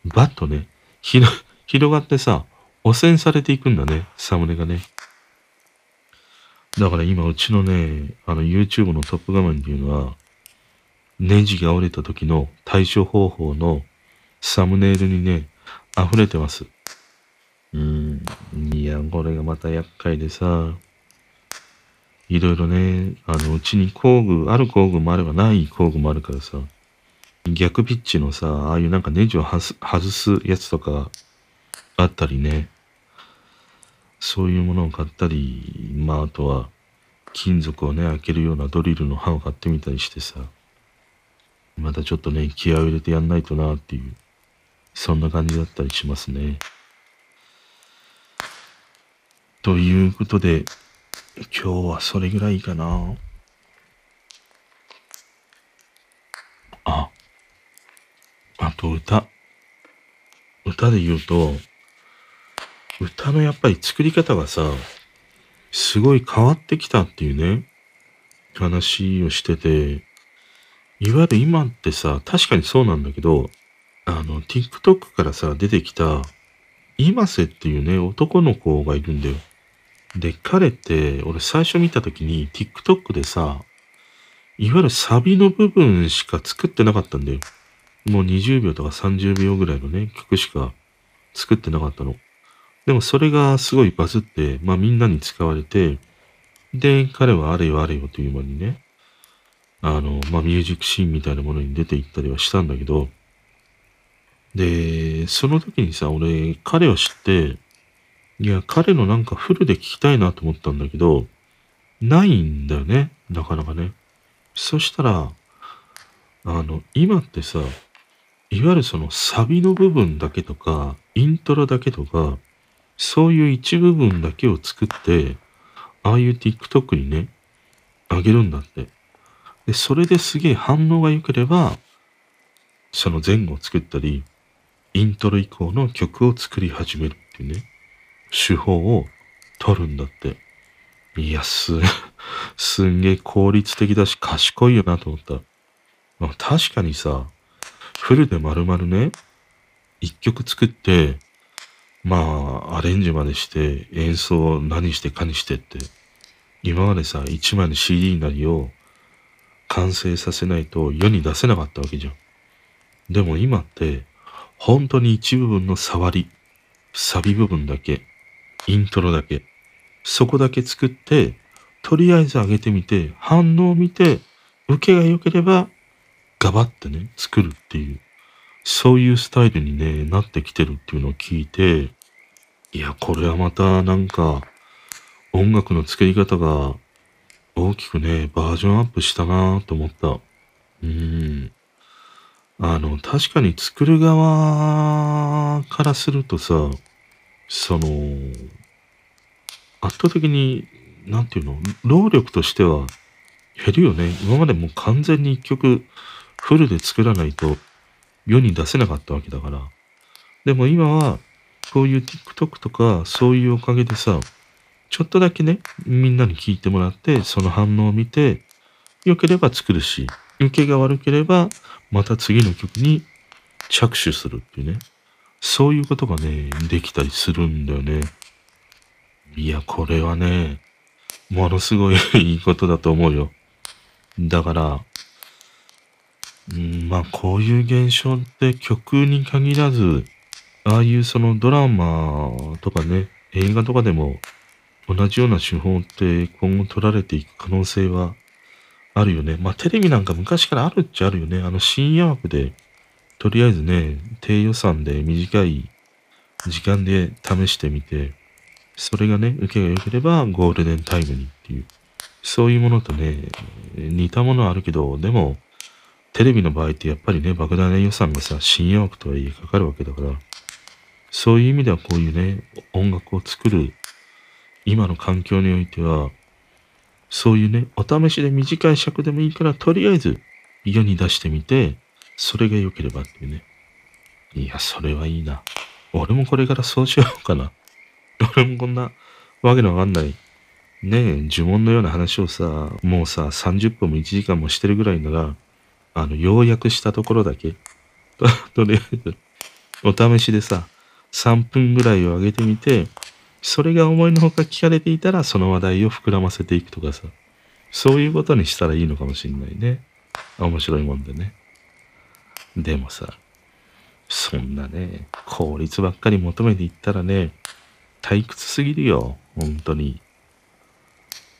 バッとね、広がってさ、汚染されていくんだね、サムネがね。だから今うちのね、あの YouTube のトップ画面っていうのは、ネジが折れた時の対処方法のサムネイルにね、溢れてます。うん。いや、これがまた厄介でさ、いろいろね、あの、うちに工具、ある工具もあればない工具もあるからさ、逆ピッチのさ、ああいうなんかネジを外すやつとかあったりね、そういうものを買ったり、まああとは金属をね、開けるようなドリルの刃を買ってみたりしてさ、またちょっとね、気合を入れてやんないとなっていう、そんな感じだったりしますね。ということで、今日はそれぐらいかな。あ、あと歌。歌で言うと、歌のやっぱり作り方がさ、すごい変わってきたっていうね、話をしてて、いわゆる今ってさ、確かにそうなんだけど、あの、TikTok からさ、出てきた、今瀬っていうね、男の子がいるんだよ。で、彼って、俺最初見た時に TikTok でさ、いわゆるサビの部分しか作ってなかったんだよ。もう20秒とか30秒ぐらいのね、曲しか作ってなかったの。でもそれがすごいバズって、まあみんなに使われて、で、彼はあれよあれよという間にね、あの、まあミュージックシーンみたいなものに出て行ったりはしたんだけど、で、その時にさ、俺、彼を知って、いや、彼のなんかフルで聞きたいなと思ったんだけど、ないんだよね。なかなかね。そしたら、あの、今ってさ、いわゆるそのサビの部分だけとか、イントロだけとか、そういう一部分だけを作って、ああいう TikTok にね、あげるんだって。で、それですげえ反応が良ければ、その前後を作ったり、イントロ以降の曲を作り始めるっていうね。手法を取るんだって。いや、す、すんげえ効率的だし賢いよなと思った。まあ、確かにさ、フルで丸々ね、一曲作って、まあ、アレンジまでして演奏何してかにしてって、今までさ、一枚の CD なりを完成させないと世に出せなかったわけじゃん。でも今って、本当に一部分の触り、サビ部分だけ、イントロだけ。そこだけ作って、とりあえず上げてみて、反応を見て、受けが良ければ、ガバってね、作るっていう、そういうスタイルにね、なってきてるっていうのを聞いて、いや、これはまたなんか、音楽の作り方が大きくね、バージョンアップしたなぁと思った。うん。あの、確かに作る側からするとさ、その、圧倒的に、なんていうの、労力としては減るよね。今までもう完全に一曲フルで作らないと世に出せなかったわけだから。でも今は、こういう TikTok とかそういうおかげでさ、ちょっとだけね、みんなに聞いてもらって、その反応を見て、良ければ作るし、受けが悪ければ、また次の曲に着手するっていうね。そういうことがね、できたりするんだよね。いや、これはね、ものすごいいいことだと思うよ。だから、うん、まあ、こういう現象って曲に限らず、ああいうそのドラマとかね、映画とかでも同じような手法って今後取られていく可能性はあるよね。まあテレビなんか昔からあるっちゃあるよね。あの深夜枠で、とりあえずね、低予算で短い時間で試してみて、それがね、受けが良ければゴールデンタイムにっていう、そういうものとね、似たものはあるけど、でも、テレビの場合ってやっぱりね、莫大な予算がさ、深夜枠とはいえかかるわけだから、そういう意味ではこういうね、音楽を作る今の環境においては、そういうね、お試しで短い尺でもいいから、とりあえず世に出してみて、それが良ければっていうね。いや、それはいいな。俺もこれからそうしようかな。俺もこんなわけのわかんない、ねえ、呪文のような話をさ、もうさ、30分も1時間もしてるぐらいなら、あの、要約したところだけ、と とりあえず、お試しでさ、3分ぐらいを上げてみて、それが思いのほか聞かれていたら、その話題を膨らませていくとかさ、そういうことにしたらいいのかもしんないね。面白いもんでね。でもさ、そんなね、効率ばっかり求めていったらね、退屈すぎるよ、本当に。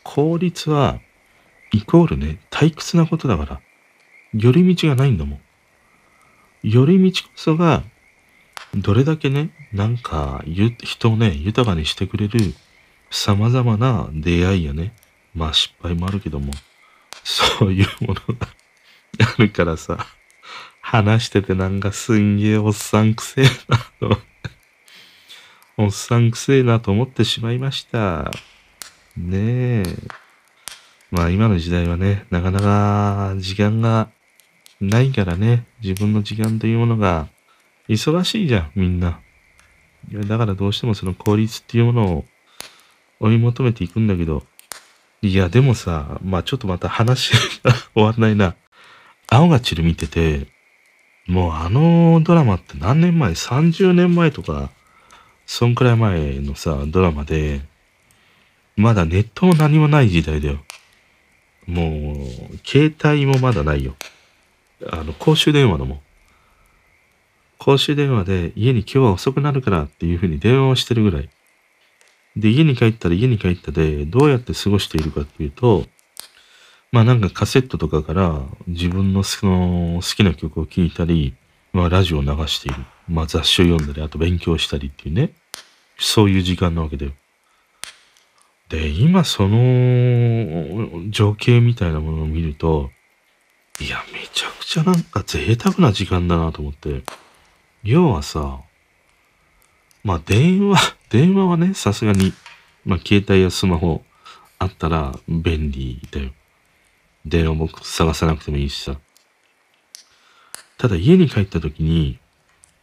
効率は、イコールね、退屈なことだから、寄り道がないんだもん。寄り道こそがどれだけね、なんか、人をね、豊かにしてくれる様々な出会いやね、まあ失敗もあるけども、そういうものが あるからさ、話しててなんかすんげえおっさんくせえなと、おっさんくせえなと思ってしまいました。ねえ。まあ今の時代はね、なかなか時間がないからね、自分の時間というものが忙しいじゃん、みんな。いや、だからどうしてもその効率っていうものを追い求めていくんだけど、いや、でもさ、まあちょっとまた話が終わんないな。青が散る見てて、もうあのドラマって何年前 ?30 年前とか、そんくらい前のさ、ドラマで、まだネットも何もない時代だよ。もう、携帯もまだないよ。あの、公衆電話のも。公衆電話で家に今日は遅くなるからっていうふうに電話をしてるぐらい。で、家に帰ったら家に帰ったでどうやって過ごしているかっていうと、まあなんかカセットとかから自分のその好きな曲を聴いたり、まあラジオを流している。まあ雑誌を読んだり、あと勉強したりっていうね。そういう時間なわけだよ。で、今その情景みたいなものを見ると、いや、めちゃくちゃなんか贅沢な時間だなと思って。要はさ、まあ電話、電話はね、さすがに、まあ携帯やスマホあったら便利だよ。電話僕探さなくてもいいしさ。ただ家に帰った時に、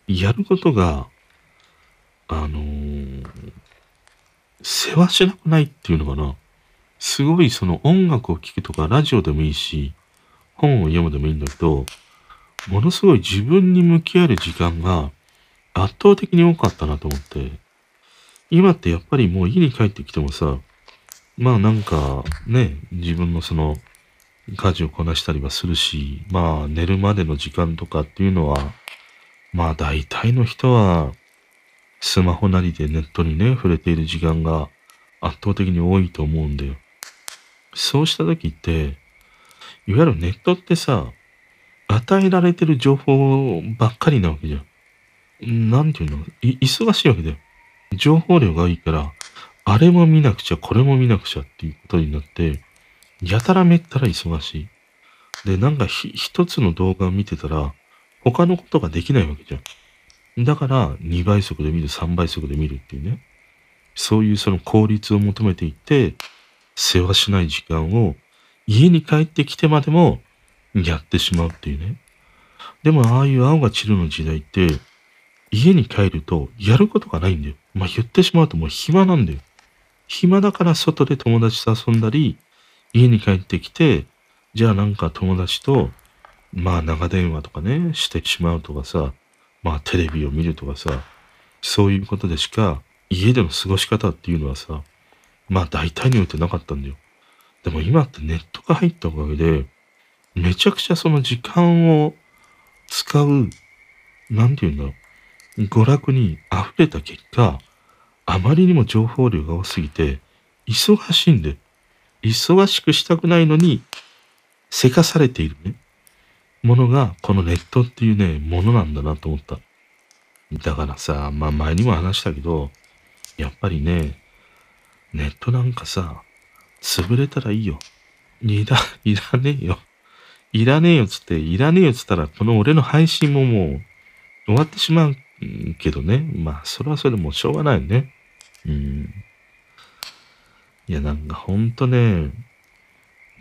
やることが、あのー、世話しなくないっていうのかな。すごいその音楽を聴くとかラジオでもいいし、本を読むでもいいんだけど、ものすごい自分に向き合える時間が圧倒的に多かったなと思って、今ってやっぱりもう家に帰ってきてもさ、まあなんかね、自分のその家事をこなしたりはするし、まあ寝るまでの時間とかっていうのは、まあ大体の人はスマホなりでネットにね、触れている時間が圧倒的に多いと思うんだよ。そうした時って、いわゆるネットってさ、与えられてる情報ばっかりなわけじゃん。なんていうの？忙しいわけだよ。情報量がいいから、あれも見なくちゃ、これも見なくちゃっていうことになって、やたらめったら忙しい。で、なんか一つの動画を見てたら、他のことができないわけじゃん。だから2倍速で見る、3倍速で見るっていうね。そういうその効率を求めていって、世話しない時間を家に帰ってきてまでもやってしまうっていうね。でもああいう青が散るの時代って、家に帰るとやることがないんだよ。まあ言ってしまうともう暇なんだよ。暇だから外で友達と遊んだり、家に帰ってきて、じゃあなんか友達と、まあ長電話とかね、してしまうとかさ、まあテレビを見るとかさ、そういうことでしか家での過ごし方っていうのはさ、まあ大体においてなかったんだよ。でも今ってネットが入ったおかげで、めちゃくちゃその時間を使う、なんて言うんだろう。娯楽に溢れた結果、あまりにも情報量が多すぎて、忙しいんで、忙しくしたくないのに、せかされているね、ものが、このネットっていうね、ものなんだなと思った。だからさ、まあ前にも話したけど、やっぱりね、ネットなんかさ、潰れたらいいよ。いら、いらねえよ。いらねえよつって、いらねえよつったら、この俺の配信ももう終わってしまうけどね。まあ、それはそれでもうしょうがないよね。うん。いや、なんかほんとね、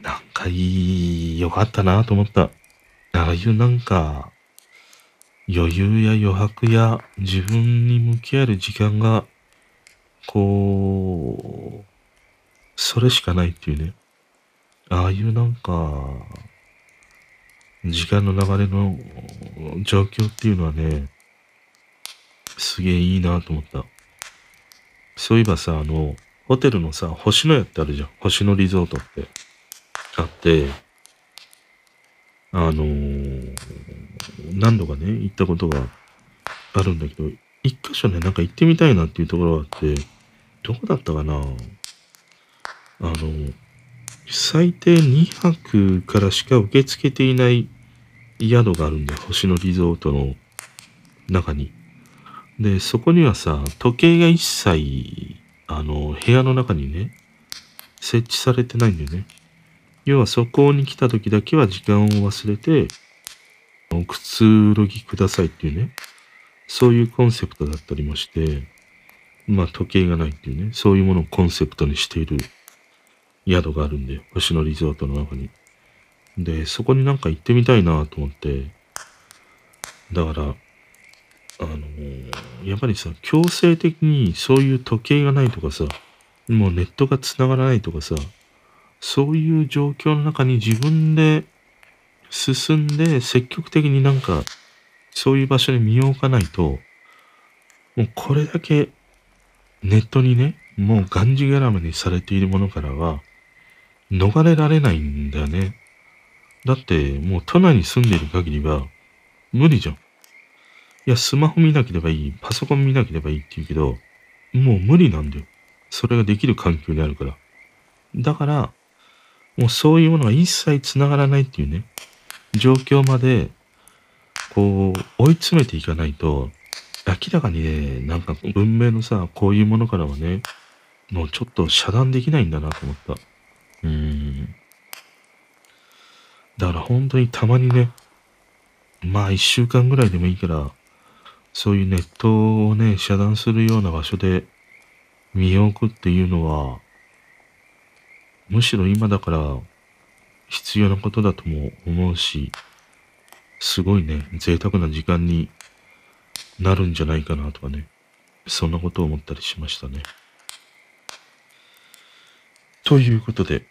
なんかいい、よかったなと思った。ああいうなんか、余裕や余白や自分に向き合える時間が、こう、それしかないっていうね。ああいうなんか、時間の流れの状況っていうのはね、すげえいいなと思った。そういえばさ、あの、ホテルのさ、星のやってあるじゃん。星野リゾートって。あって、あのー、何度かね、行ったことがあるんだけど、一箇所ね、なんか行ってみたいなっていうところがあって、どこだったかな？あの、最低2泊からしか受け付けていない宿があるんだよ。星野リゾートの中に。で、そこにはさ、時計が一切、あの、部屋の中にね、設置されてないんだよね。要はそこに来た時だけは時間を忘れて、くつろぎくださいっていうね、そういうコンセプトだったりもして、まあ時計がないっていうね、そういうものをコンセプトにしている宿があるんで、星野リゾートの中に。で、そこになんか行ってみたいなと思って、だから、あのやっぱりさ、強制的にそういう時計がないとかさ、もうネットが繋がらないとかさ、そういう状況の中に自分で進んで積極的になんかそういう場所に身を置かないと、もうこれだけネットにね、もうがんじがらめにされているものからは、逃れられないんだよね。だって、もう都内に住んでいる限りは、無理じゃん。いや、スマホ見なければいい、パソコン見なければいいって言うけど、もう無理なんだよ。それができる環境にあるから。だから、もうそういうものが一切繋がらないっていうね、状況まで、こう、追い詰めていかないと、明らかにね、なんか文明のさ、こういうものからはね、もうちょっと遮断できないんだなと思った。うん。だから本当にたまにね、まあ一週間ぐらいでもいいから、そういうネットをね、遮断するような場所で身を置くっていうのは、むしろ今だから必要なことだとも思うし、すごいね、贅沢な時間になるんじゃないかなとかね、そんなことを思ったりしましたね。ということで、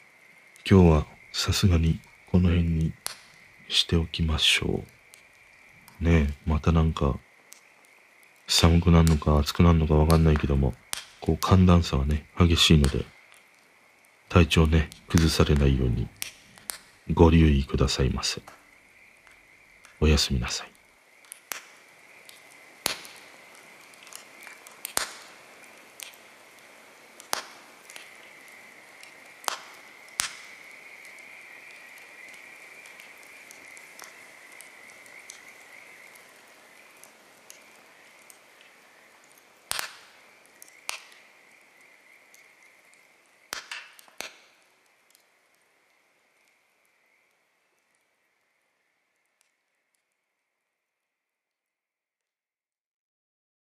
今日はさすがにこの辺にしておきましょう。ねえ、またなんか、寒くなるのか暑くなるのかわかんないけども、こう寒暖差がね、激しいので、体調ね、崩されないようにご留意くださいませ。おやすみなさい。